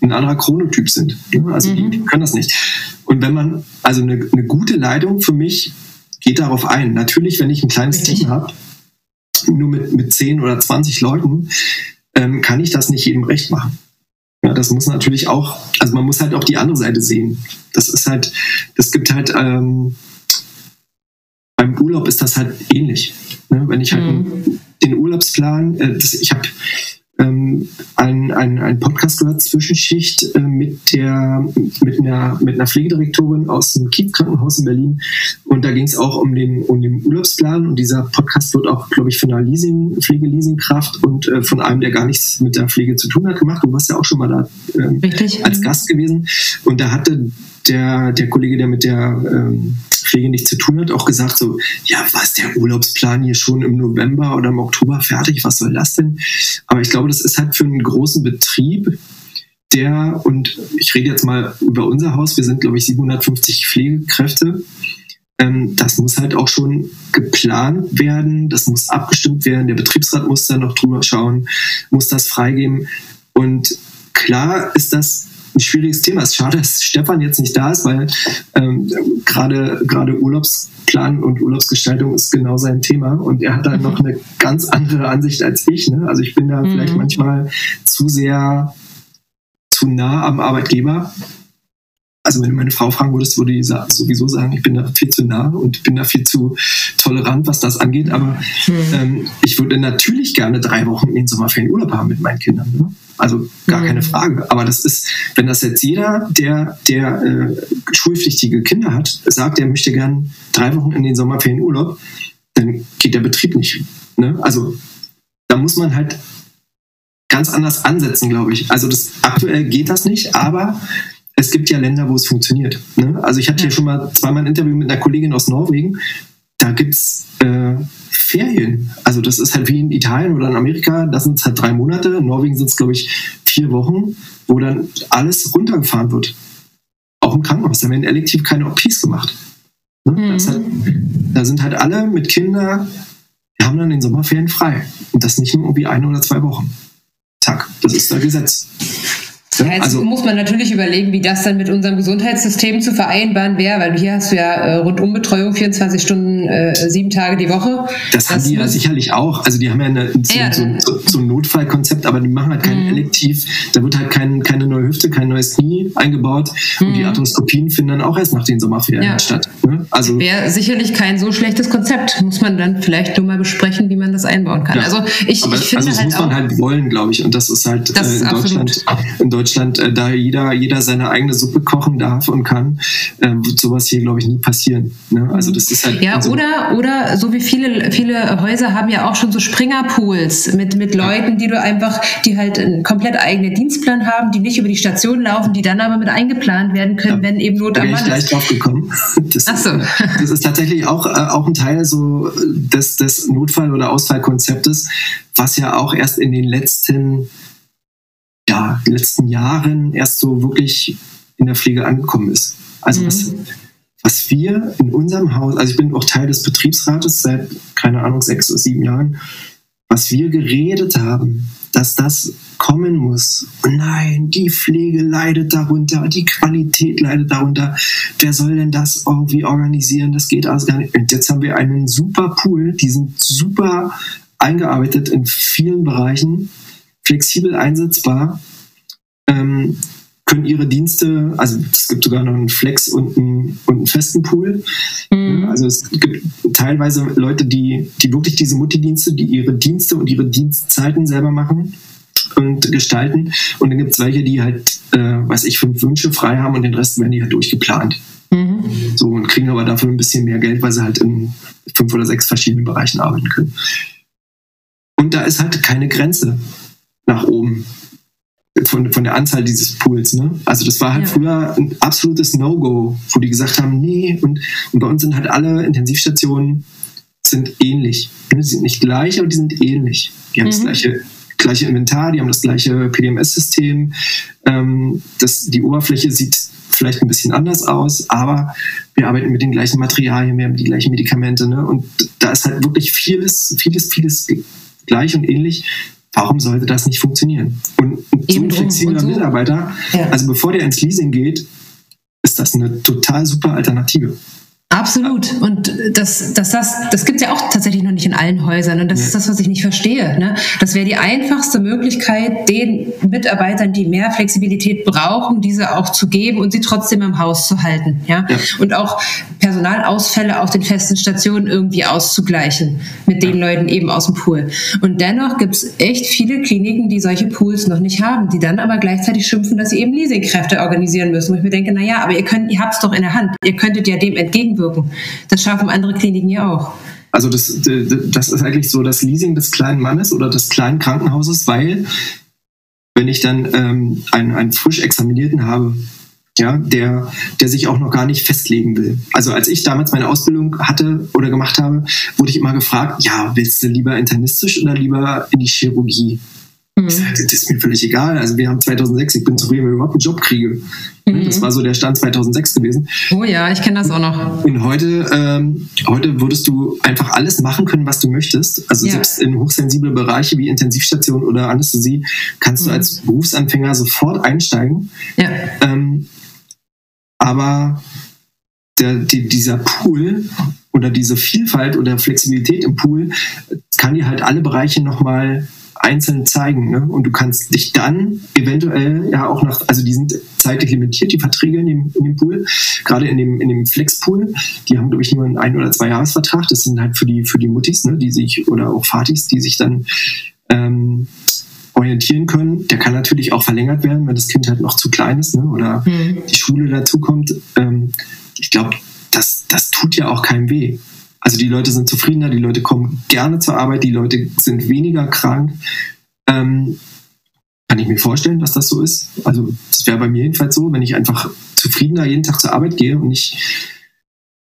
ein anderer Chronotyp sind. Ne? Also mhm. die, die, können das nicht. Und wenn man, also eine, eine gute Leitung für mich geht darauf ein. Natürlich, wenn ich ein kleines Richtig. Team habe, nur mit, mit 10 oder 20 Leuten, ähm, kann ich das nicht jedem recht machen. Ja, das muss natürlich auch, also man muss halt auch die andere Seite sehen. Das ist halt, das gibt halt, ähm, beim Urlaub ist das halt ähnlich. Ne? Wenn ich halt mhm. den Urlaubsplan, äh, das, ich habe ähm, ein, ein, ein Podcast gehört, Zwischenschicht, äh, mit, der, mit, einer, mit einer Pflegedirektorin aus dem Kiez-Krankenhaus in Berlin. Und da ging es auch um den, um den Urlaubsplan. Und dieser Podcast wird auch, glaube ich, von einer Leasing, Pflegeleasingkraft und äh, von einem, der gar nichts mit der Pflege zu tun hat, gemacht. Du warst ja auch schon mal da äh, als Gast gewesen. Und da hatte der, der Kollege, der mit der ähm, Pflege nichts zu tun hat, auch gesagt so, ja, was, der Urlaubsplan hier schon im November oder im Oktober fertig, was soll das denn? Aber ich glaube, das ist halt für einen großen Betrieb, der, und ich rede jetzt mal über unser Haus, wir sind, glaube ich, 750 Pflegekräfte, ähm, das muss halt auch schon geplant werden, das muss abgestimmt werden, der Betriebsrat muss da noch drüber schauen, muss das freigeben. Und klar ist das ein schwieriges Thema. Es ist schade, dass Stefan jetzt nicht da ist, weil ähm, gerade gerade Urlaubsplan und Urlaubsgestaltung ist genau sein Thema und er hat da noch eine ganz andere Ansicht als ich. Ne? Also ich bin da mhm. vielleicht manchmal zu sehr zu nah am Arbeitgeber also wenn du meine Frau fragen würdest, würde die sowieso sagen, ich bin da viel zu nah und bin da viel zu tolerant, was das angeht. Aber mhm. ähm, ich würde natürlich gerne drei Wochen in den Sommerferien Urlaub haben mit meinen Kindern. Ne? Also gar mhm. keine Frage. Aber das ist, wenn das jetzt jeder, der, der äh, schulpflichtige Kinder hat, sagt, er möchte gern drei Wochen in den Sommerferien Urlaub, dann geht der Betrieb nicht. Ne? Also da muss man halt ganz anders ansetzen, glaube ich. Also das aktuell geht das nicht, aber es gibt ja Länder, wo es funktioniert. Ne? Also ich hatte hier schon mal zweimal ein Interview mit einer Kollegin aus Norwegen. Da gibt es äh, Ferien. Also das ist halt wie in Italien oder in Amerika, da sind es halt drei Monate. In Norwegen sind es, glaube ich, vier Wochen, wo dann alles runtergefahren wird. Auch im Krankenhaus. Da werden elektiv keine OPs gemacht. Ne? Mhm. Halt, da sind halt alle mit Kindern, die haben dann den Sommerferien frei. Und das nicht nur irgendwie eine oder zwei Wochen. Zack, das ist das Gesetz. Ja, jetzt also, muss man natürlich überlegen, wie das dann mit unserem Gesundheitssystem zu vereinbaren wäre, weil hier hast du ja äh, Rundumbetreuung 24 Stunden, äh, sieben Tage die Woche. Das, das haben die ja sicherlich auch. Also die haben ja, eine, so, ja, so, so, so, ein Notfallkonzept, aber die machen halt kein mhm. Elektiv. Da wird halt kein, keine neue Hüfte, kein neues Knie eingebaut. Mhm. Und die mhm. Arthroskopien finden dann auch erst nach den Sommerferien ja. statt. Ne? Also wäre sicherlich kein so schlechtes Konzept. Muss man dann vielleicht nur mal besprechen, wie man das einbauen kann. Ja. Also ich, aber, ich finde also das halt muss man halt wollen, glaube ich. Und das ist halt das äh, in, Deutschland, in Deutschland Deutschland, äh, da jeder, jeder seine eigene Suppe kochen darf und kann, äh, wird sowas hier, glaube ich, nie passieren. Ne? Also das ist halt. Ja, so oder, oder so wie viele, viele Häuser haben ja auch schon so Springerpools mit, mit Leuten, die du einfach, die halt einen komplett eigenen Dienstplan haben, die nicht über die Station laufen, die dann aber mit eingeplant werden können, ja, wenn eben Not am Mann ist. gleich drauf gekommen. Das, Ach so. das ist tatsächlich auch, äh, auch ein Teil so des, des Notfall- oder Ausfallkonzeptes, was ja auch erst in den letzten ja, den letzten Jahren erst so wirklich in der Pflege angekommen ist. Also mhm. was, was wir in unserem Haus, also ich bin auch Teil des Betriebsrates seit, keine Ahnung, sechs oder sieben Jahren, was wir geredet haben, dass das kommen muss. Und nein, die Pflege leidet darunter, die Qualität leidet darunter. Wer soll denn das irgendwie organisieren? Das geht alles gar nicht. Und jetzt haben wir einen super Pool, die sind super eingearbeitet in vielen Bereichen flexibel einsetzbar, ähm, können ihre Dienste, also es gibt sogar noch einen Flex und einen, und einen festen Pool. Mhm. Also es gibt teilweise Leute, die, die wirklich diese Multidienste, die ihre Dienste und ihre Dienstzeiten selber machen und gestalten. Und dann gibt es welche, die halt, äh, weiß ich, fünf Wünsche frei haben und den Rest werden die halt durchgeplant. Mhm. So und kriegen aber dafür ein bisschen mehr Geld, weil sie halt in fünf oder sechs verschiedenen Bereichen arbeiten können. Und da ist halt keine Grenze nach oben. Von, von der Anzahl dieses Pools. Ne? Also das war halt ja. früher ein absolutes No-Go, wo die gesagt haben, nee, und, und bei uns sind halt alle Intensivstationen sind ähnlich. Die sind nicht gleich, aber die sind ähnlich. Die haben mhm. das gleiche, gleiche Inventar, die haben das gleiche PDMS-System. Ähm, die Oberfläche sieht vielleicht ein bisschen anders aus, aber wir arbeiten mit den gleichen Materialien, wir haben die gleichen Medikamente. Ne? Und da ist halt wirklich vieles, vieles, vieles gleich und ähnlich. Warum sollte das nicht funktionieren? Und, so ein flexibler so. Mitarbeiter, ja. also bevor der ins Leasing geht, ist das eine total super Alternative. Absolut. Und das, das, das, das gibt es ja auch tatsächlich noch nicht in allen Häusern. Und das ja. ist das, was ich nicht verstehe. Ne? Das wäre die einfachste Möglichkeit, den Mitarbeitern, die mehr Flexibilität brauchen, diese auch zu geben und sie trotzdem im Haus zu halten. Ja? ja. Und auch Personalausfälle auf den festen Stationen irgendwie auszugleichen mit den Leuten eben aus dem Pool. Und dennoch gibt es echt viele Kliniken, die solche Pools noch nicht haben, die dann aber gleichzeitig schimpfen, dass sie eben Leasingkräfte organisieren müssen. Wo ich mir denke, na ja, aber ihr könnt, ihr habt es doch in der Hand. Ihr könntet ja dem entgegen entgegenwirken. Das schaffen andere Kliniken ja auch. Also das, das ist eigentlich so das Leasing des kleinen Mannes oder des kleinen Krankenhauses, weil wenn ich dann ähm, einen, einen frisch Examinierten habe, ja, der, der sich auch noch gar nicht festlegen will. Also als ich damals meine Ausbildung hatte oder gemacht habe, wurde ich immer gefragt, ja, willst du lieber internistisch oder lieber in die Chirurgie? Mhm. Das ist mir völlig egal. Also wir haben 2006, ich bin zufrieden, wenn ich überhaupt einen Job kriege. Mhm. Das war so der Stand 2006 gewesen. Oh ja, ich kenne das auch noch. Und heute, ähm, heute würdest du einfach alles machen können, was du möchtest. Also ja. selbst in hochsensible Bereiche wie Intensivstation oder Anästhesie kannst mhm. du als Berufsanfänger sofort einsteigen. Ja. Ähm, aber der, die, dieser Pool oder diese Vielfalt oder Flexibilität im Pool kann dir halt alle Bereiche nochmal einzeln zeigen. Ne? Und du kannst dich dann eventuell ja auch nach, also die sind zeitlich limitiert, die Verträge in dem, in dem Pool, gerade in dem, in dem Flex-Pool, die haben, glaube ich, nur einen ein- oder zwei Jahresvertrag. Das sind halt für die, für die Muttis, ne, die sich, oder auch Fatis, die sich dann ähm, orientieren können. Der kann natürlich auch verlängert werden, wenn das Kind halt noch zu klein ist ne, oder mhm. die Schule dazukommt. Ähm, ich glaube, das, das tut ja auch keinem weh. Also die Leute sind zufriedener, die Leute kommen gerne zur Arbeit, die Leute sind weniger krank. Ähm, kann ich mir vorstellen, dass das so ist. Also das wäre bei mir jedenfalls so, wenn ich einfach zufriedener jeden Tag zur Arbeit gehe und nicht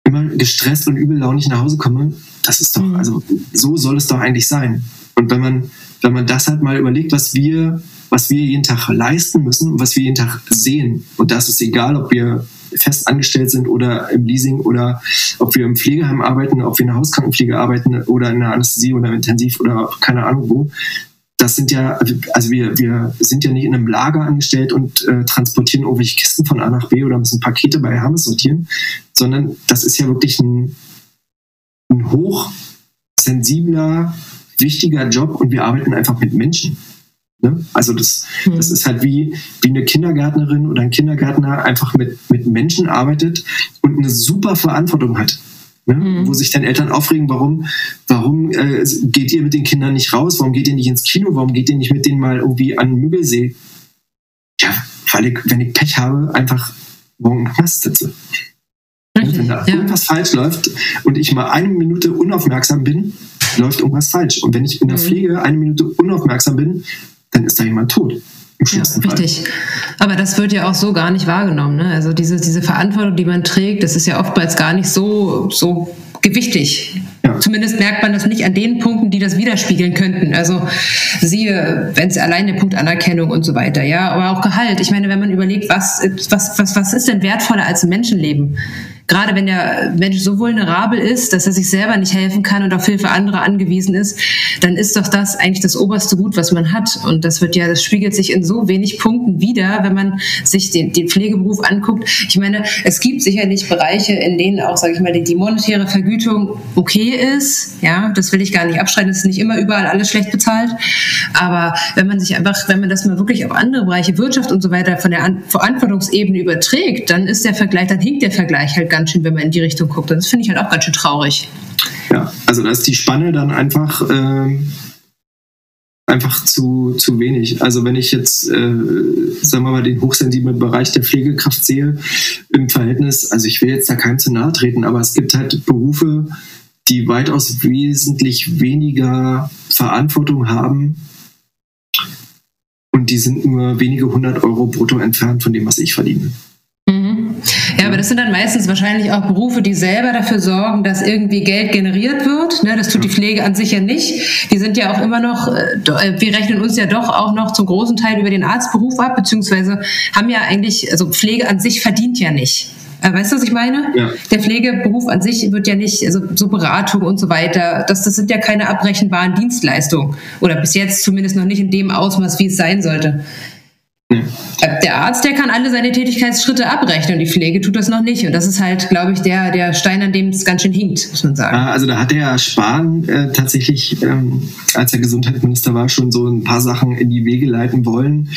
immer gestresst und übellaunig nach Hause komme. Das ist doch, mhm. also so soll es doch eigentlich sein. Und wenn man, wenn man das halt mal überlegt, was wir, was wir jeden Tag leisten müssen, was wir jeden Tag sehen, und das ist egal, ob wir fest angestellt sind oder im Leasing oder ob wir im Pflegeheim arbeiten, ob wir in der Hauskrankenpflege arbeiten oder in der Anästhesie oder Intensiv oder keine Ahnung wo. Das sind ja, also wir, wir sind ja nicht in einem Lager angestellt und äh, transportieren irgendwelche Kisten von A nach B oder müssen Pakete bei Hermes sortieren, sondern das ist ja wirklich ein, ein hochsensibler, wichtiger Job und wir arbeiten einfach mit Menschen. Ne? Also das, mhm. das ist halt wie, wie eine Kindergärtnerin oder ein Kindergärtner einfach mit, mit Menschen arbeitet und eine super Verantwortung hat. Ne? Mhm. Wo sich dann Eltern aufregen, warum, warum äh, geht ihr mit den Kindern nicht raus? Warum geht ihr nicht ins Kino? Warum geht ihr nicht mit denen mal irgendwie an den Müggelsee? Ja, weil ich, wenn ich Pech habe, einfach morgen im Knast sitze. Richtig, wenn da ja. irgendwas falsch läuft und ich mal eine Minute unaufmerksam bin, läuft irgendwas falsch. Und wenn ich in der mhm. Pflege eine Minute unaufmerksam bin, dann ist da jemand tot. Ja, richtig. Aber das wird ja auch so gar nicht wahrgenommen. Ne? Also diese, diese Verantwortung, die man trägt, das ist ja oftmals gar nicht so, so gewichtig. Ja. Zumindest merkt man das nicht an den Punkten, die das widerspiegeln könnten. Also siehe, wenn es allein der Punkt Anerkennung und so weiter, ja, aber auch Gehalt. Ich meine, wenn man überlegt, was, was, was, was ist denn wertvoller als ein Menschenleben? Gerade wenn der Mensch so vulnerabel ist, dass er sich selber nicht helfen kann und auf Hilfe anderer angewiesen ist, dann ist doch das eigentlich das oberste Gut, was man hat. Und das wird ja, das spiegelt sich in so wenig Punkten wieder, wenn man sich den, den Pflegeberuf anguckt. Ich meine, es gibt sicherlich Bereiche, in denen auch, sage ich mal, die, die monetäre Vergütung okay ist. Ja, das will ich gar nicht abstreiten. Es ist nicht immer überall alles schlecht bezahlt. Aber wenn man sich einfach, wenn man das mal wirklich auf andere Bereiche, Wirtschaft und so weiter von der Verantwortungsebene überträgt, dann ist der Vergleich, dann hinkt der Vergleich halt ganz schön, wenn man in die Richtung guckt. Und das finde ich halt auch ganz schön traurig. Ja, also da ist die Spanne dann einfach, äh, einfach zu, zu wenig. Also wenn ich jetzt, äh, sagen wir mal, den hochsensiblen Bereich der Pflegekraft sehe im Verhältnis, also ich will jetzt da keinem zu nahe treten, aber es gibt halt Berufe, die weitaus wesentlich weniger Verantwortung haben und die sind nur wenige hundert Euro brutto entfernt von dem, was ich verdiene. Mhm. Das sind dann meistens wahrscheinlich auch Berufe, die selber dafür sorgen, dass irgendwie Geld generiert wird. Ne, das tut die Pflege an sich ja nicht. Die sind ja auch immer noch, äh, äh, wir rechnen uns ja doch auch noch zum großen Teil über den Arztberuf ab, beziehungsweise haben ja eigentlich, also Pflege an sich verdient ja nicht. Äh, weißt du, was ich meine? Ja. Der Pflegeberuf an sich wird ja nicht, also so Beratung und so weiter, das, das sind ja keine abrechenbaren Dienstleistungen. Oder bis jetzt zumindest noch nicht in dem Ausmaß, wie es sein sollte. Der Arzt, der kann alle seine Tätigkeitsschritte abrechnen, die Pflege tut das noch nicht. Und das ist halt, glaube ich, der, der Stein, an dem es ganz schön hinkt, muss man sagen. Ah, also da hat der Spahn äh, tatsächlich, ähm, als er Gesundheitsminister war, schon so ein paar Sachen in die Wege leiten wollen.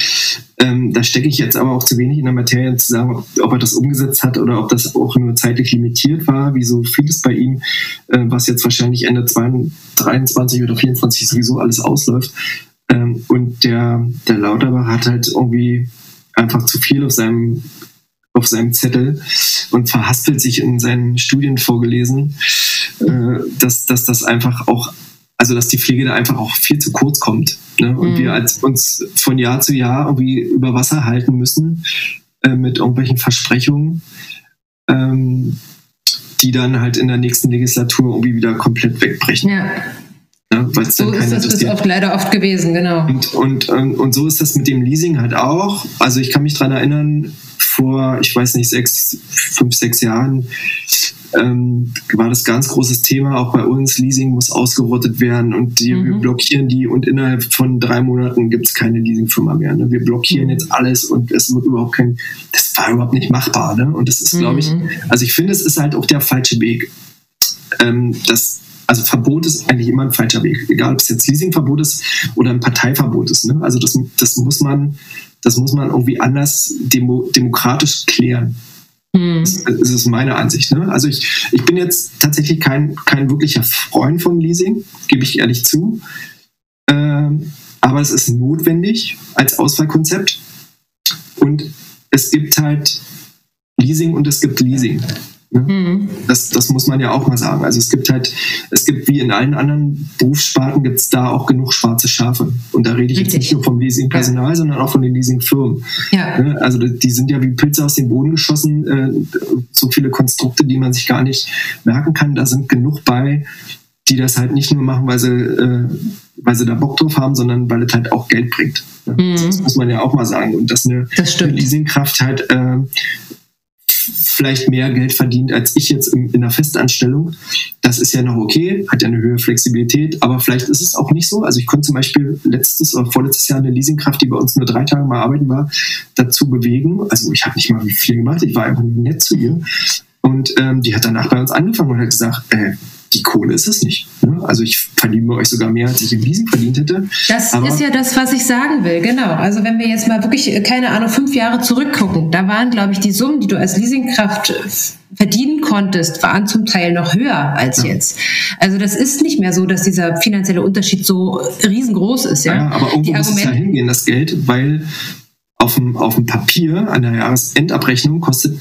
Ähm, da stecke ich jetzt aber auch zu wenig in der Materie zu sagen, ob, er das umgesetzt hat oder ob das auch nur zeitlich limitiert war, wie so vieles bei ihm, äh, was jetzt wahrscheinlich Ende 23 oder 24 sowieso alles ausläuft. Ähm, und der, der Lauterbach hat halt irgendwie einfach zu viel auf seinem, auf seinem Zettel und verhaspelt sich in seinen Studien vorgelesen, äh, dass, dass das einfach auch, also dass die Pflege da einfach auch viel zu kurz kommt. Ne? Und mhm. wir als uns von Jahr zu Jahr irgendwie über Wasser halten müssen äh, mit irgendwelchen Versprechungen. Ähm, die dann halt in der nächsten Legislatur irgendwie wieder komplett wegbrechen. Ja. Ne, so ist das bis oft leider oft gewesen, genau. Und, und, ähm, und so ist das mit dem Leasing halt auch. Also ich kann mich daran erinnern, vor, ich weiß nicht, sechs, fünf, sechs Jahren ähm, war das ganz großes Thema, auch bei uns. Leasing muss ausgerottet werden und die, mhm. wir blockieren die und innerhalb von drei Monaten gibt es keine Leasingfirma mehr. Ne? Wir blockieren mhm. jetzt alles und es wird überhaupt kein, das war überhaupt nicht machbar. Ne? Und das ist, glaube ich, mhm. also ich finde, es ist halt auch der falsche Weg. Ähm, das also Verbot ist eigentlich immer ein falscher Weg, egal ob es jetzt Leasingverbot ist oder ein Parteiverbot ist. Ne? Also das, das muss man, das muss man irgendwie anders demo, demokratisch klären. Hm. Das, das, ist meine Ansicht. Ne? Also ich, ich bin jetzt tatsächlich kein, kein wirklicher Freund von Leasing, gebe ich ehrlich zu. Ähm, aber es ist notwendig als Auswahlkonzept. Und es gibt halt Leasing und es gibt Leasing. Ne? Mhm. Das, das muss man ja auch mal sagen. Also es gibt halt, es gibt wie in allen anderen Berufssparten gibt es da auch genug schwarze Schafe. Und da rede ich Richtig. jetzt nicht nur vom Leasingpersonal, ja. sondern auch von den Leasingfirmen. Ja. Ne? Also die sind ja wie Pilze aus dem Boden geschossen, äh, so viele Konstrukte, die man sich gar nicht merken kann. Da sind genug bei, die das halt nicht nur machen, weil sie, äh, weil sie da Bock drauf haben, sondern weil es halt auch Geld bringt. Mhm. Das muss man ja auch mal sagen. Und dass eine, das eine Leasingkraft halt äh, vielleicht mehr Geld verdient als ich jetzt in, in einer Festanstellung. Das ist ja noch okay, hat ja eine höhere Flexibilität, aber vielleicht ist es auch nicht so. Also ich konnte zum Beispiel letztes oder vorletztes Jahr eine Leasingkraft, die bei uns nur drei Tage mal arbeiten war, dazu bewegen. Also ich habe nicht mal viel gemacht, ich war einfach nett zu ihr. Und ähm, die hat danach bei uns angefangen und hat gesagt, äh, die Kohle ist es nicht. Ne? Also ich verdiene bei euch sogar mehr, als ich im Leasing verdient hätte. Das Aber ist ja das, was ich sagen will, genau. Also wenn wir jetzt mal wirklich, äh, keine Ahnung, fünf Jahre zurückgucken, da waren, glaube ich, die Summen, die du als Leasingkraft äh, verdienen konntest, waren zum Teil noch höher als ja. jetzt. Also das ist nicht mehr so, dass dieser finanzielle Unterschied so riesengroß ist. Ja, ja aber irgendwo die muss es ja hingehen, das Geld, weil auf dem, auf dem Papier an der Jahresendabrechnung kostet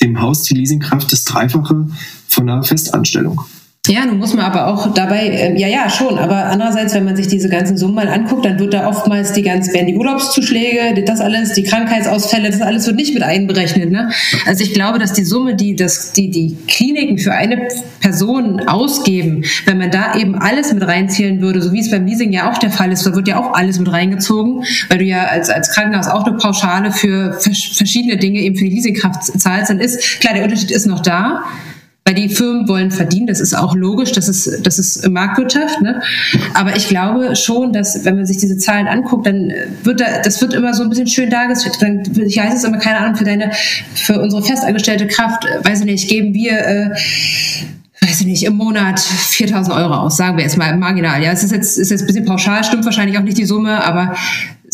dem Haus die Leasingkraft das Dreifache von einer Festanstellung. Ja, nun muss man aber auch dabei, äh, ja, ja, schon, aber andererseits, wenn man sich diese ganzen Summen mal anguckt, dann wird da oftmals die ganzen, werden die Urlaubszuschläge, das alles, die Krankheitsausfälle, das alles wird nicht mit einberechnet. Ne? Also ich glaube, dass die Summe, die das, die, die Kliniken für eine Person ausgeben, wenn man da eben alles mit reinzählen würde, so wie es beim Leasing ja auch der Fall ist, da wird ja auch alles mit reingezogen, weil du ja als, als Krankenhaus auch eine Pauschale für verschiedene Dinge eben für die Leasingkraft zahlst, dann ist, klar, der Unterschied ist noch da, weil die Firmen wollen verdienen, das ist auch logisch, das ist, das ist Marktwirtschaft. Ne? Aber ich glaube schon, dass wenn man sich diese Zahlen anguckt, dann wird da, das wird immer so ein bisschen schön dargestellt. Dann ich heißt es immer, keine Ahnung, für deine, für unsere festangestellte Kraft, äh, weiß ich nicht, geben wir äh, weiß ich nicht, im Monat 4000 Euro aus, sagen wir jetzt mal marginal. Ja, es ist jetzt, ist jetzt ein bisschen pauschal, stimmt wahrscheinlich auch nicht die Summe, aber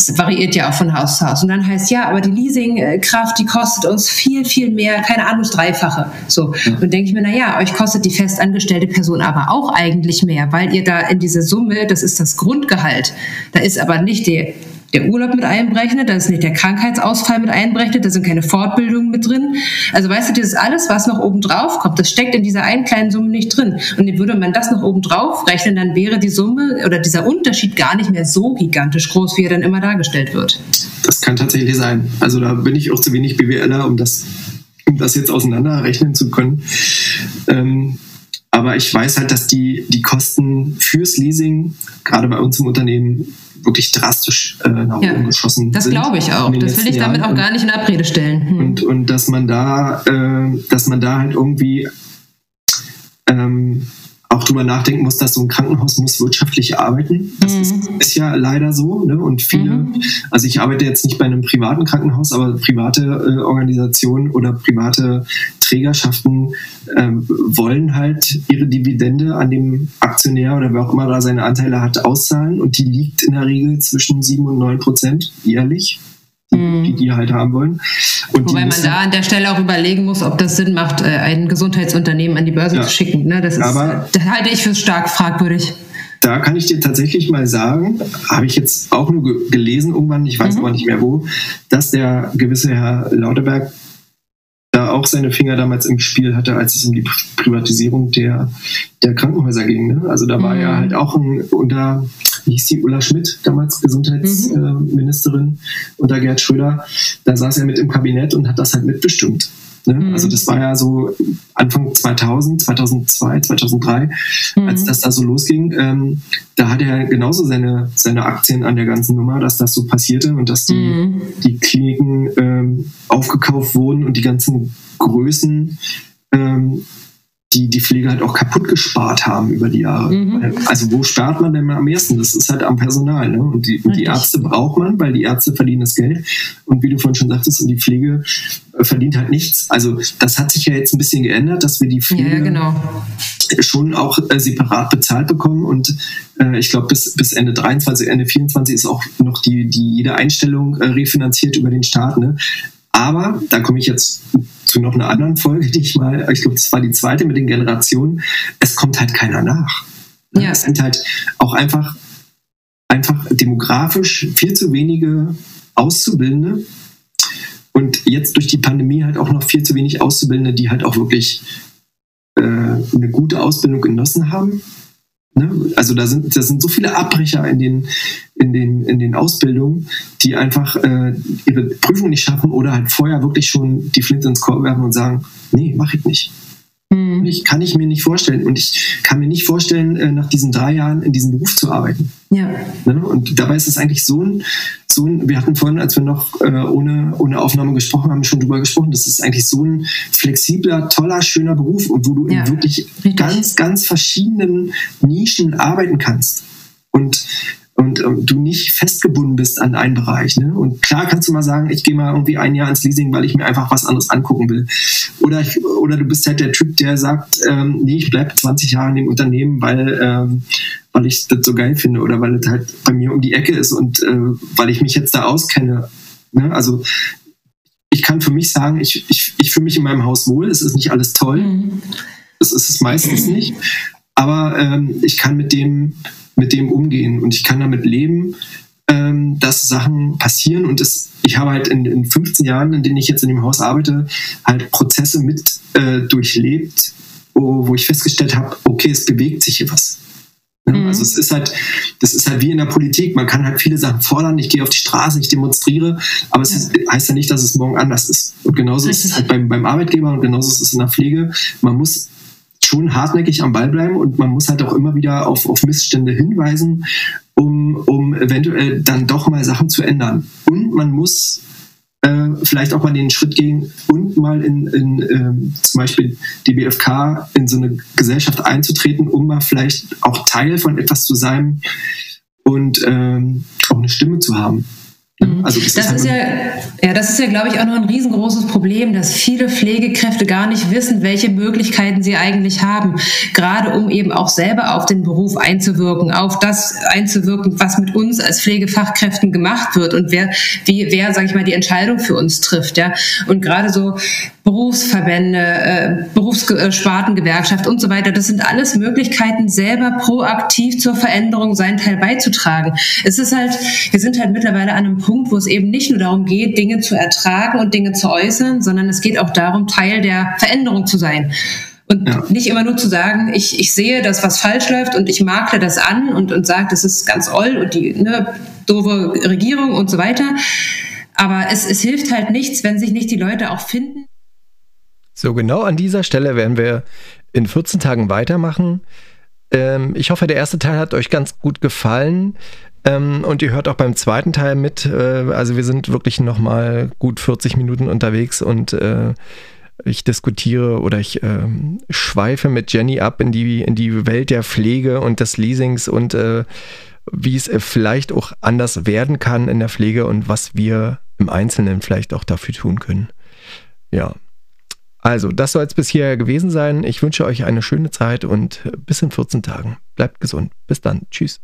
es variiert ja auch von Haus zu Haus. Und dann heißt ja, aber die Leasingkraft, die kostet uns viel, viel mehr, keine Ahnung, das Dreifache. So. Ja. Und denke ich mir, na ja, euch kostet die festangestellte Person aber auch eigentlich mehr, weil ihr da in diese Summe, das ist das Grundgehalt. Da ist aber nicht die der Urlaub mit einberechnet, da ist nicht der Krankheitsausfall mit einberechnet, da sind keine Fortbildungen mit drin. Also weißt du, dieses alles, was noch oben drauf kommt, das steckt in dieser einen kleinen Summe nicht drin. Und würde man das noch oben drauf rechnen, dann wäre die Summe oder dieser Unterschied gar nicht mehr so gigantisch groß, wie er dann immer dargestellt wird. Das kann tatsächlich sein. Also da bin ich auch zu wenig BWLer, um das um das jetzt auseinanderrechnen zu können. Ähm, aber ich weiß halt, dass die, die Kosten fürs Leasing, gerade bei uns im Unternehmen, wirklich drastisch äh, nach oben ja, geschossen das sind. Das glaube ich auch. Das will ich damit Jahren. auch gar nicht in Abrede stellen. Hm. Und, und dass man da, äh, dass man da halt irgendwie ähm, auch drüber nachdenken muss, dass so ein Krankenhaus muss wirtschaftlich arbeiten. Das mhm. ist, ist, ja leider so. Ne? Und viele, mhm. also ich arbeite jetzt nicht bei einem privaten Krankenhaus, aber private äh, Organisationen oder private Trägerschaften ähm, wollen halt ihre Dividende an dem Aktionär oder wer auch immer da seine Anteile hat, auszahlen. Und die liegt in der Regel zwischen 7 und 9 Prozent jährlich die, die die halt haben wollen. Und Wobei man da an der Stelle auch überlegen muss, ob das Sinn macht, äh, ein Gesundheitsunternehmen an die Börse ja. zu schicken. Ne? Das, ist, Aber das halte ich für stark fragwürdig. Da kann ich dir tatsächlich mal sagen, habe ich jetzt auch nur gelesen irgendwann, ich weiß mhm. aber nicht mehr wo, dass der gewisse Herr Lauterberg auch seine Finger damals im Spiel hatte, als es um die Privatisierung der, der Krankenhäuser ging. Ne? Also da war mhm. er halt auch ein, unter wie hieß die, Ulla Schmidt, damals Gesundheitsministerin mhm. äh, unter Gerd Schröder, da saß er mit im Kabinett und hat das halt mitbestimmt. Ne? Mhm. Also das war ja so Anfang 2000, 2002, 2003, mhm. als das da so losging. Ähm, da hat er genauso seine, seine Aktien an der ganzen Nummer, dass das so passierte und dass die, mhm. die Kliniken ähm, aufgekauft wurden und die ganzen Größen ähm, die die Pflege halt auch kaputt gespart haben über die Jahre. Mhm. Also wo spart man denn am ersten? Das ist halt am Personal. Ne? Und, die, und die Ärzte braucht man, weil die Ärzte verdienen das Geld. Und wie du vorhin schon sagtest, und die Pflege äh, verdient halt nichts. Also das hat sich ja jetzt ein bisschen geändert, dass wir die Pflege ja, genau. schon auch äh, separat bezahlt bekommen. Und äh, ich glaube, bis, bis Ende 23, Ende 24 ist auch noch die, die jede Einstellung äh, refinanziert über den Staat. Ne? Aber da komme ich jetzt zu noch einer anderen Folge, die ich mal, ich glaube, das war die zweite mit den Generationen. Es kommt halt keiner nach. Ja. Es sind halt auch einfach, einfach demografisch viel zu wenige Auszubildende. Und jetzt durch die Pandemie halt auch noch viel zu wenig Auszubildende, die halt auch wirklich äh, eine gute Ausbildung genossen haben Ne? Also da sind, da sind so viele Abbrecher in den, in den, in den Ausbildungen, die einfach äh, ihre Prüfung nicht schaffen oder halt vorher wirklich schon die Flinte ins Korb werfen und sagen, nee, mache ich nicht. Mhm. Ich kann ich mir nicht vorstellen. Und ich kann mir nicht vorstellen, äh, nach diesen drei Jahren in diesem Beruf zu arbeiten. Ja. Ne? Und dabei ist es eigentlich so ein, so ein, wir hatten vorhin, als wir noch äh, ohne, ohne Aufnahme gesprochen haben, schon drüber gesprochen, das ist eigentlich so ein flexibler, toller, schöner Beruf und wo du ja, in wirklich richtig. ganz, ganz verschiedenen Nischen arbeiten kannst. Und und ähm, du nicht festgebunden bist an einen Bereich. Ne? Und klar kannst du mal sagen, ich gehe mal irgendwie ein Jahr ins Leasing, weil ich mir einfach was anderes angucken will. Oder, ich, oder du bist halt der Typ, der sagt, ähm, nee, ich bleibe 20 Jahre in dem Unternehmen, weil, ähm, weil ich das so geil finde oder weil es halt bei mir um die Ecke ist und äh, weil ich mich jetzt da auskenne. Ne? Also ich kann für mich sagen, ich, ich, ich fühle mich in meinem Haus wohl, es ist nicht alles toll. Mhm. Das ist es meistens nicht. Aber ähm, ich kann mit dem mit dem umgehen und ich kann damit leben, ähm, dass Sachen passieren und es, ich habe halt in, in 15 Jahren, in denen ich jetzt in dem Haus arbeite, halt Prozesse mit äh, durchlebt, wo, wo ich festgestellt habe, okay, es bewegt sich hier was. Mhm. Also es ist halt, das ist halt wie in der Politik. Man kann halt viele Sachen fordern. Ich gehe auf die Straße, ich demonstriere, aber es ist, heißt ja nicht, dass es morgen anders ist. Und genauso Richtig. ist es halt beim, beim Arbeitgeber und genauso ist es in der Pflege. Man muss schon hartnäckig am Ball bleiben und man muss halt auch immer wieder auf, auf Missstände hinweisen, um, um eventuell dann doch mal Sachen zu ändern. Und man muss äh, vielleicht auch mal den Schritt gehen und mal in, in äh, zum Beispiel die BFK in so eine Gesellschaft einzutreten, um mal vielleicht auch Teil von etwas zu sein und ähm, auch eine Stimme zu haben. Mhm. Also das, das ist ja, ja, das ist ja, glaube ich, auch noch ein riesengroßes Problem, dass viele Pflegekräfte gar nicht wissen, welche Möglichkeiten sie eigentlich haben, gerade um eben auch selber auf den Beruf einzuwirken, auf das einzuwirken, was mit uns als Pflegefachkräften gemacht wird und wer, wie, wer, sage ich mal, die Entscheidung für uns trifft, ja. Und gerade so Berufsverbände, äh, Berufsspartengewerkschaft und so weiter. Das sind alles Möglichkeiten, selber proaktiv zur Veränderung seinen Teil beizutragen. Es ist halt, wir sind halt mittlerweile an einem Punkt, wo es eben nicht nur darum geht, Dinge zu ertragen und Dinge zu äußern, sondern es geht auch darum, Teil der Veränderung zu sein. Und ja. nicht immer nur zu sagen, ich, ich sehe, dass was falsch läuft und ich makle das an und, und sage, das ist ganz oll und die ne, doofe Regierung und so weiter. Aber es, es hilft halt nichts, wenn sich nicht die Leute auch finden So, genau an dieser Stelle werden wir in 14 Tagen weitermachen. Ähm, ich hoffe, der erste Teil hat euch ganz gut gefallen. Ähm, und ihr hört auch beim zweiten Teil mit. Äh, also wir sind wirklich nochmal gut 40 Minuten unterwegs und äh, ich diskutiere oder ich äh, schweife mit Jenny ab in die, in die Welt der Pflege und des Leasings und äh, wie es äh, vielleicht auch anders werden kann in der Pflege und was wir im Einzelnen vielleicht auch dafür tun können. Ja. Also, das soll es bis hierher gewesen sein. Ich wünsche euch eine schöne Zeit und bis in 14 Tagen. Bleibt gesund. Bis dann. Tschüss.